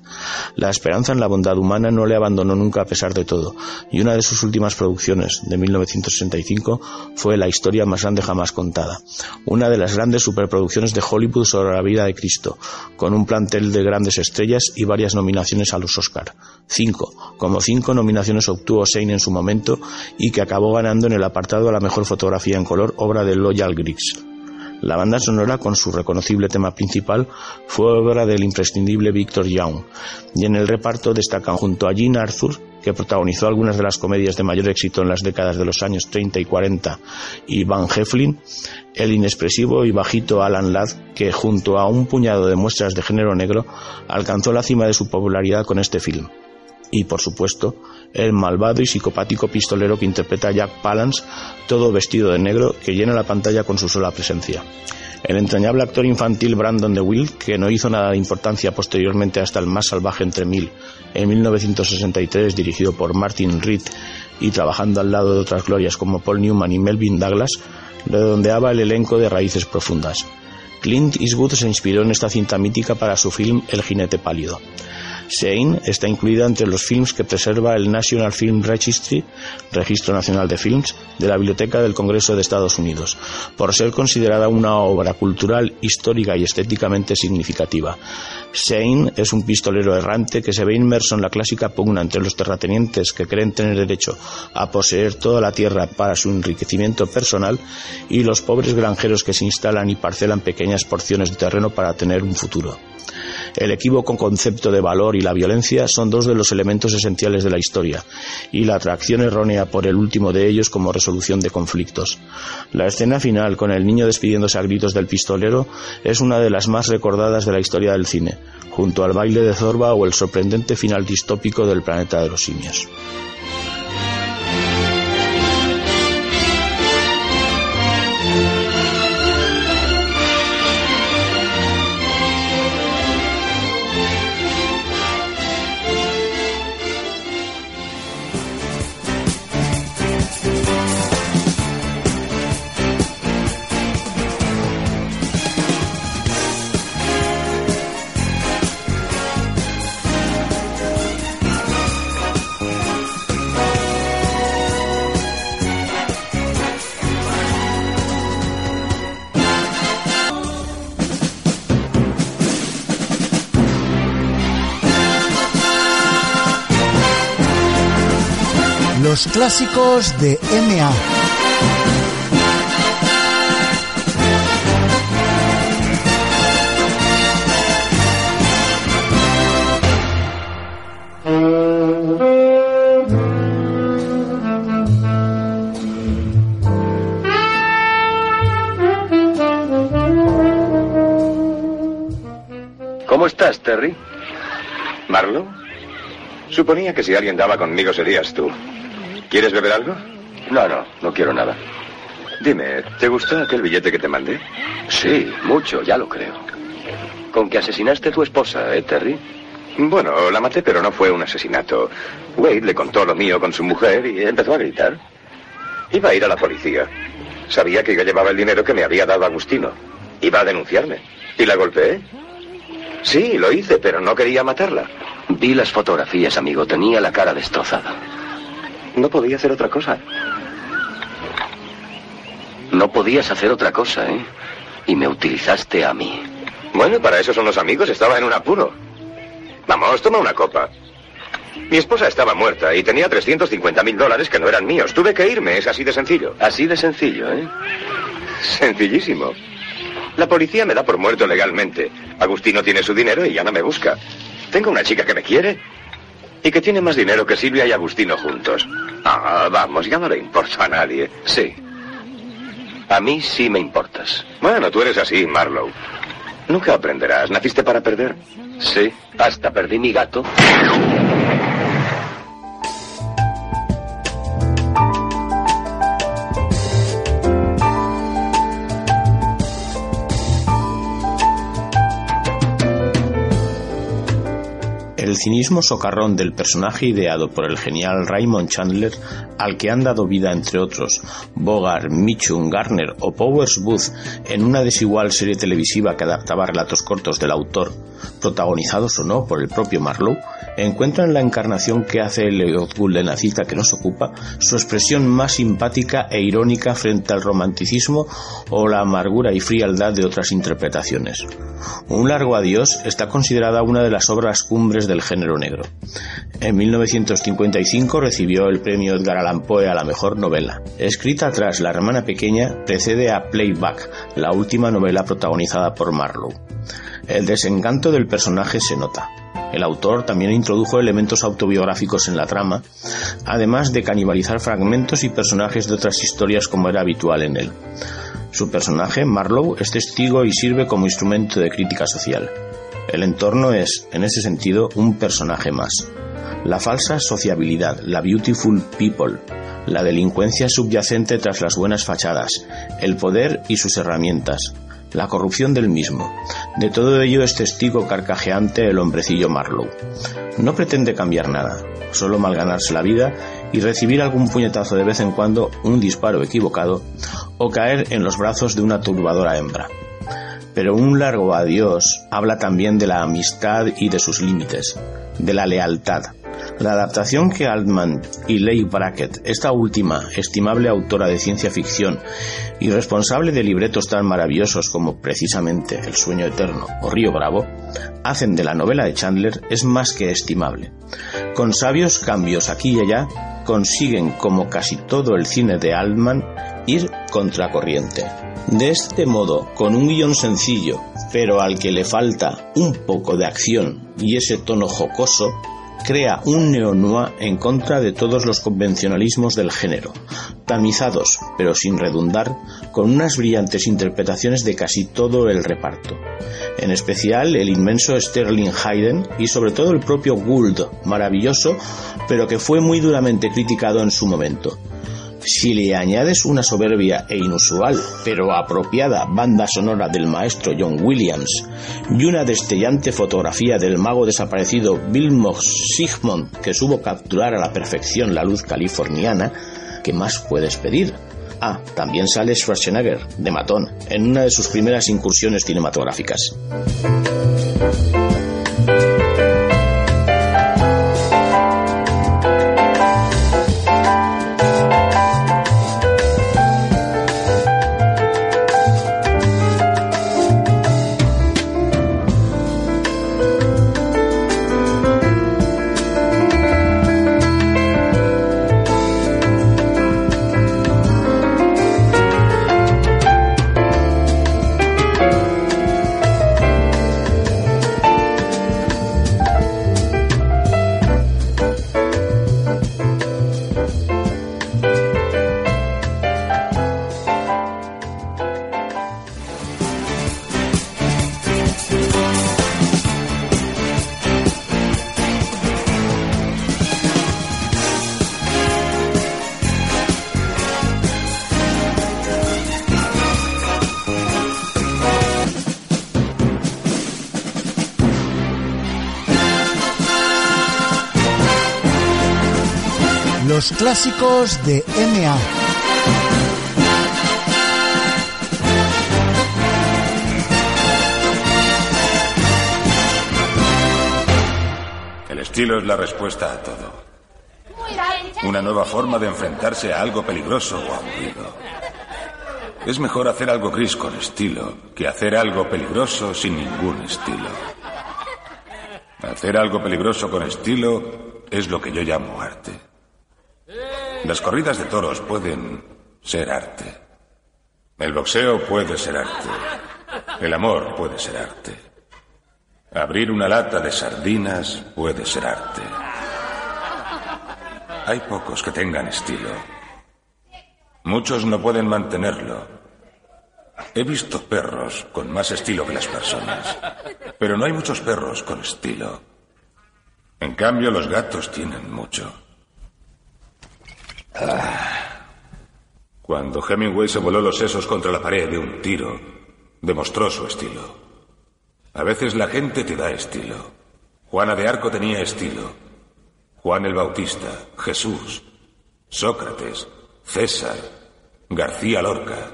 [SPEAKER 2] La esperanza en la bondad humana no le abandonó nunca a pesar de todo, y una de sus últimas producciones, de 1965, fue La historia más grande jamás contada, una de las grandes superproducciones de Hollywood sobre la vida de Cristo, con un plantel de grandes estrellas y varias nominaciones a los Oscar. Cinco, como cinco nominaciones obtuvo Shane en su momento y que acabó ganando en el apartado a la mejor fotografía en color, obra de Loyal Griggs. La banda sonora, con su reconocible tema principal, fue obra del imprescindible Victor Young, y en el reparto destacan junto a Jean Arthur, que protagonizó algunas de las comedias de mayor éxito en las décadas de los años 30 y 40, y Van Heflin, el inexpresivo y bajito Alan Ladd, que junto a un puñado de muestras de género negro, alcanzó la cima de su popularidad con este film y, por supuesto, el malvado y psicopático pistolero que interpreta Jack Palance, todo vestido de negro, que llena la pantalla con su sola presencia. El entrañable actor infantil Brandon DeWitt, que no hizo nada de importancia posteriormente hasta El más salvaje entre mil, en 1963, dirigido por Martin Reed y trabajando al lado de otras glorias como Paul Newman y Melvin Douglas, redondeaba el elenco de Raíces Profundas. Clint Eastwood se inspiró en esta cinta mítica para su film El jinete pálido. Shane está incluida entre los films que preserva el National Film Registry, Registro Nacional de Films, de la Biblioteca del Congreso de Estados Unidos, por ser considerada una obra cultural, histórica y estéticamente significativa. Shane es un pistolero errante que se ve inmerso en la clásica pugna entre los terratenientes que creen tener derecho a poseer toda la tierra para su enriquecimiento personal y los pobres granjeros que se instalan y parcelan pequeñas porciones de terreno para tener un futuro. El equívoco concepto de valor y la violencia son dos de los elementos esenciales de la historia, y la atracción errónea por el último de ellos como resolución de conflictos. La escena final, con el niño despidiéndose a gritos del pistolero, es una de las más recordadas de la historia del cine, junto al baile de Zorba o el sorprendente final distópico del planeta de los simios.
[SPEAKER 1] Clásicos de MA.
[SPEAKER 4] ¿Cómo estás, Terry? ¿Marlowe? Suponía que si alguien daba conmigo serías tú. ¿Quieres beber algo? No, no, no quiero nada. Dime, ¿te gustó aquel billete que te mandé? Sí, mucho, ya lo creo. Con que asesinaste a tu esposa, ¿eh, Terry? Bueno, la maté, pero no fue un asesinato. Wade le contó lo mío con su mujer y empezó a gritar. Iba a ir a la policía. Sabía que yo llevaba el dinero que me había dado Agustino. Iba a denunciarme. ¿Y la golpeé? Sí, lo hice, pero no quería matarla. Vi las fotografías, amigo. Tenía la cara destrozada. No podía hacer otra cosa. No podías hacer otra cosa, ¿eh? Y me utilizaste a mí. Bueno, para eso son los amigos. Estaba en un apuro. Vamos, toma una copa. Mi esposa estaba muerta y tenía 350 mil dólares que no eran míos. Tuve que irme, es así de sencillo. Así de sencillo, ¿eh? Sencillísimo. La policía me da por muerto legalmente. Agustino tiene su dinero y ya no me busca. Tengo una chica que me quiere y que tiene más dinero que Silvia y Agustino juntos. Ah, vamos, ya no le importa a nadie. Sí. A mí sí me importas. Bueno, tú eres así, Marlowe. Nunca aprenderás. ¿Naciste para perder? Sí, hasta perdí mi gato.
[SPEAKER 2] Cinismo socarrón del personaje ideado por el genial Raymond Chandler, al que han dado vida entre otros Bogart, Mitchum, Garner o Powers Booth en una desigual serie televisiva que adaptaba relatos cortos del autor, protagonizados o no por el propio Marlowe, encuentra en la encarnación que hace el Leopold de Nacita que nos ocupa su expresión más simpática e irónica frente al romanticismo o la amargura y frialdad de otras interpretaciones. Un largo adiós está considerada una de las obras cumbres del género En 1955 recibió el premio Edgar Allan Poe a la mejor novela. Escrita tras La hermana pequeña, precede a Playback, la última novela protagonizada por Marlowe. El desencanto del personaje se nota. El autor también introdujo elementos autobiográficos en la trama, además de canibalizar fragmentos y personajes de otras historias como era habitual en él. Su personaje, Marlowe, es testigo y sirve como instrumento de crítica social. El entorno es, en ese sentido, un personaje más. La falsa sociabilidad, la beautiful people, la delincuencia subyacente tras las buenas fachadas, el poder y sus herramientas, la corrupción del mismo. De todo ello es testigo carcajeante el hombrecillo Marlowe. No pretende cambiar nada, solo malganarse la vida y recibir algún puñetazo de vez en cuando, un disparo equivocado, o caer en los brazos de una turbadora hembra. Pero un largo adiós habla también de la amistad y de sus límites, de la lealtad. La adaptación que Altman y Leigh Brackett, esta última estimable autora de ciencia ficción y responsable de libretos tan maravillosos como precisamente El sueño eterno o Río Bravo, hacen de la novela de Chandler es más que estimable. Con sabios cambios aquí y allá, consiguen, como casi todo el cine de Altman, ir contracorriente. De este modo, con un guion sencillo, pero al que le falta un poco de acción y ese tono jocoso, crea un neo-noir en contra de todos los convencionalismos del género, tamizados, pero sin redundar, con unas brillantes interpretaciones de casi todo el reparto. En especial el inmenso Sterling Hayden y sobre todo el propio Gould, maravilloso, pero que fue muy duramente criticado en su momento. Si le añades una soberbia e inusual, pero apropiada banda sonora del maestro John Williams y una destellante fotografía del mago desaparecido Vilmos Sigmund que supo capturar a la perfección la luz californiana, ¿qué más puedes pedir? Ah, también sale Schwarzenegger, de matón, en una de sus primeras incursiones cinematográficas.
[SPEAKER 1] Clásicos de MA.
[SPEAKER 28] El estilo es la respuesta a todo. Una nueva forma de enfrentarse a algo peligroso o aburrido. Es mejor hacer algo gris con estilo que hacer algo peligroso sin ningún estilo. Hacer algo peligroso con estilo es lo que yo llamo arte. Las corridas de toros pueden ser arte. El boxeo puede ser arte. El amor puede ser arte. Abrir una lata de sardinas puede ser arte. Hay pocos que tengan estilo. Muchos no pueden mantenerlo. He visto perros con más estilo que las personas, pero no hay muchos perros con estilo. En cambio, los gatos tienen mucho. Ah. Cuando Hemingway se voló los sesos contra la pared de un tiro, demostró su estilo. A veces la gente te da estilo. Juana de Arco tenía estilo. Juan el Bautista, Jesús, Sócrates, César, García Lorca.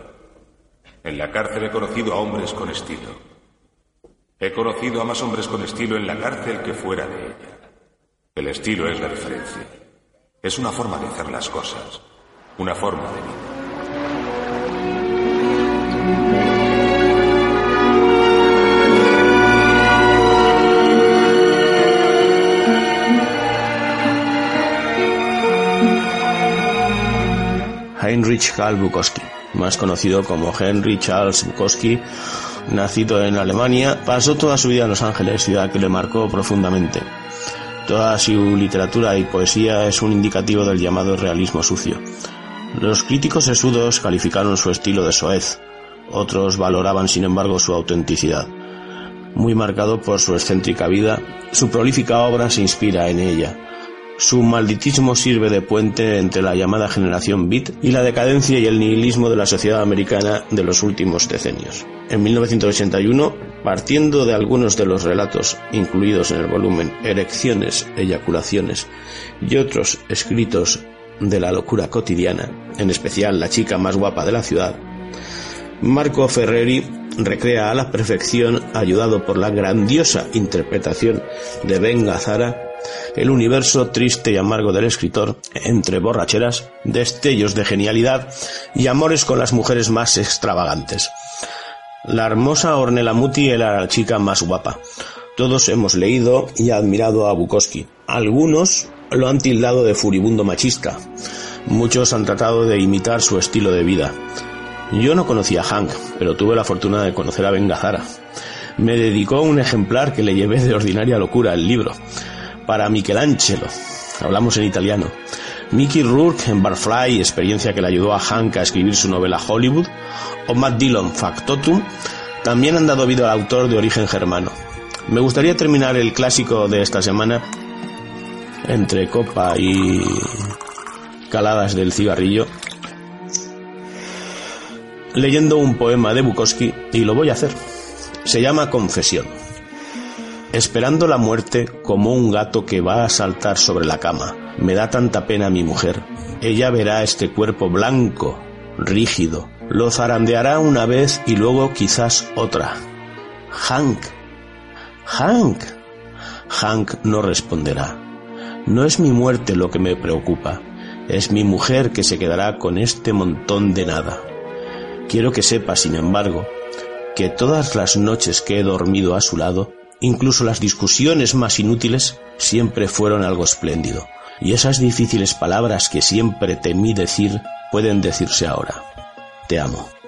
[SPEAKER 28] En la cárcel he conocido a hombres con estilo. He conocido a más hombres con estilo en la cárcel que fuera de ella. El estilo es la diferencia. Es una forma de hacer las cosas, una forma de vida.
[SPEAKER 2] Heinrich Karl Bukowski, más conocido como Henry Charles Bukowski, nacido en Alemania, pasó toda su vida en Los Ángeles, ciudad que le marcó profundamente. Toda su literatura y poesía es un indicativo del llamado realismo sucio. Los críticos sesudos calificaron su estilo de soez, otros valoraban sin embargo su autenticidad. Muy marcado por su excéntrica vida, su prolífica obra se inspira en ella. Su malditismo sirve de puente entre la llamada generación beat y la decadencia y el nihilismo de la sociedad americana de los últimos decenios. En 1981, partiendo de algunos de los relatos incluidos en el volumen Erecciones, Eyaculaciones y otros escritos de la locura cotidiana, en especial La chica más guapa de la ciudad, Marco Ferreri recrea a la perfección, ayudado por la grandiosa interpretación de Ben Gazzara, el universo triste y amargo del escritor, entre borracheras, destellos de genialidad y amores con las mujeres más extravagantes. La hermosa Ornella Muti era la chica más guapa. Todos hemos leído y admirado a Bukowski. Algunos lo han tildado de furibundo machista. Muchos han tratado de imitar su estilo de vida. Yo no conocía a Hank, pero tuve la fortuna de conocer a Ben Gazzara. Me dedicó un ejemplar que le llevé de ordinaria locura, el libro para Michelangelo. Hablamos en italiano. Mickey Rourke en Barfly, experiencia que le ayudó a Hank a escribir su novela Hollywood, o Matt Dillon, Factotum, también han dado vida al autor de origen germano. Me gustaría terminar el clásico de esta semana, entre copa y caladas del cigarrillo, leyendo un poema de Bukowski, y lo voy a hacer. Se llama Confesión esperando la muerte como un gato que va a saltar sobre la cama. Me da tanta pena mi mujer. Ella verá este cuerpo blanco, rígido. Lo zarandeará una vez y luego quizás otra. Hank. Hank. Hank no responderá. No es mi muerte lo que me preocupa. Es mi mujer que se quedará con este montón de nada. Quiero que sepa, sin embargo, que todas las noches que he dormido a su lado, Incluso las discusiones más inútiles siempre fueron algo espléndido. Y esas difíciles palabras que siempre temí decir pueden decirse ahora. Te amo.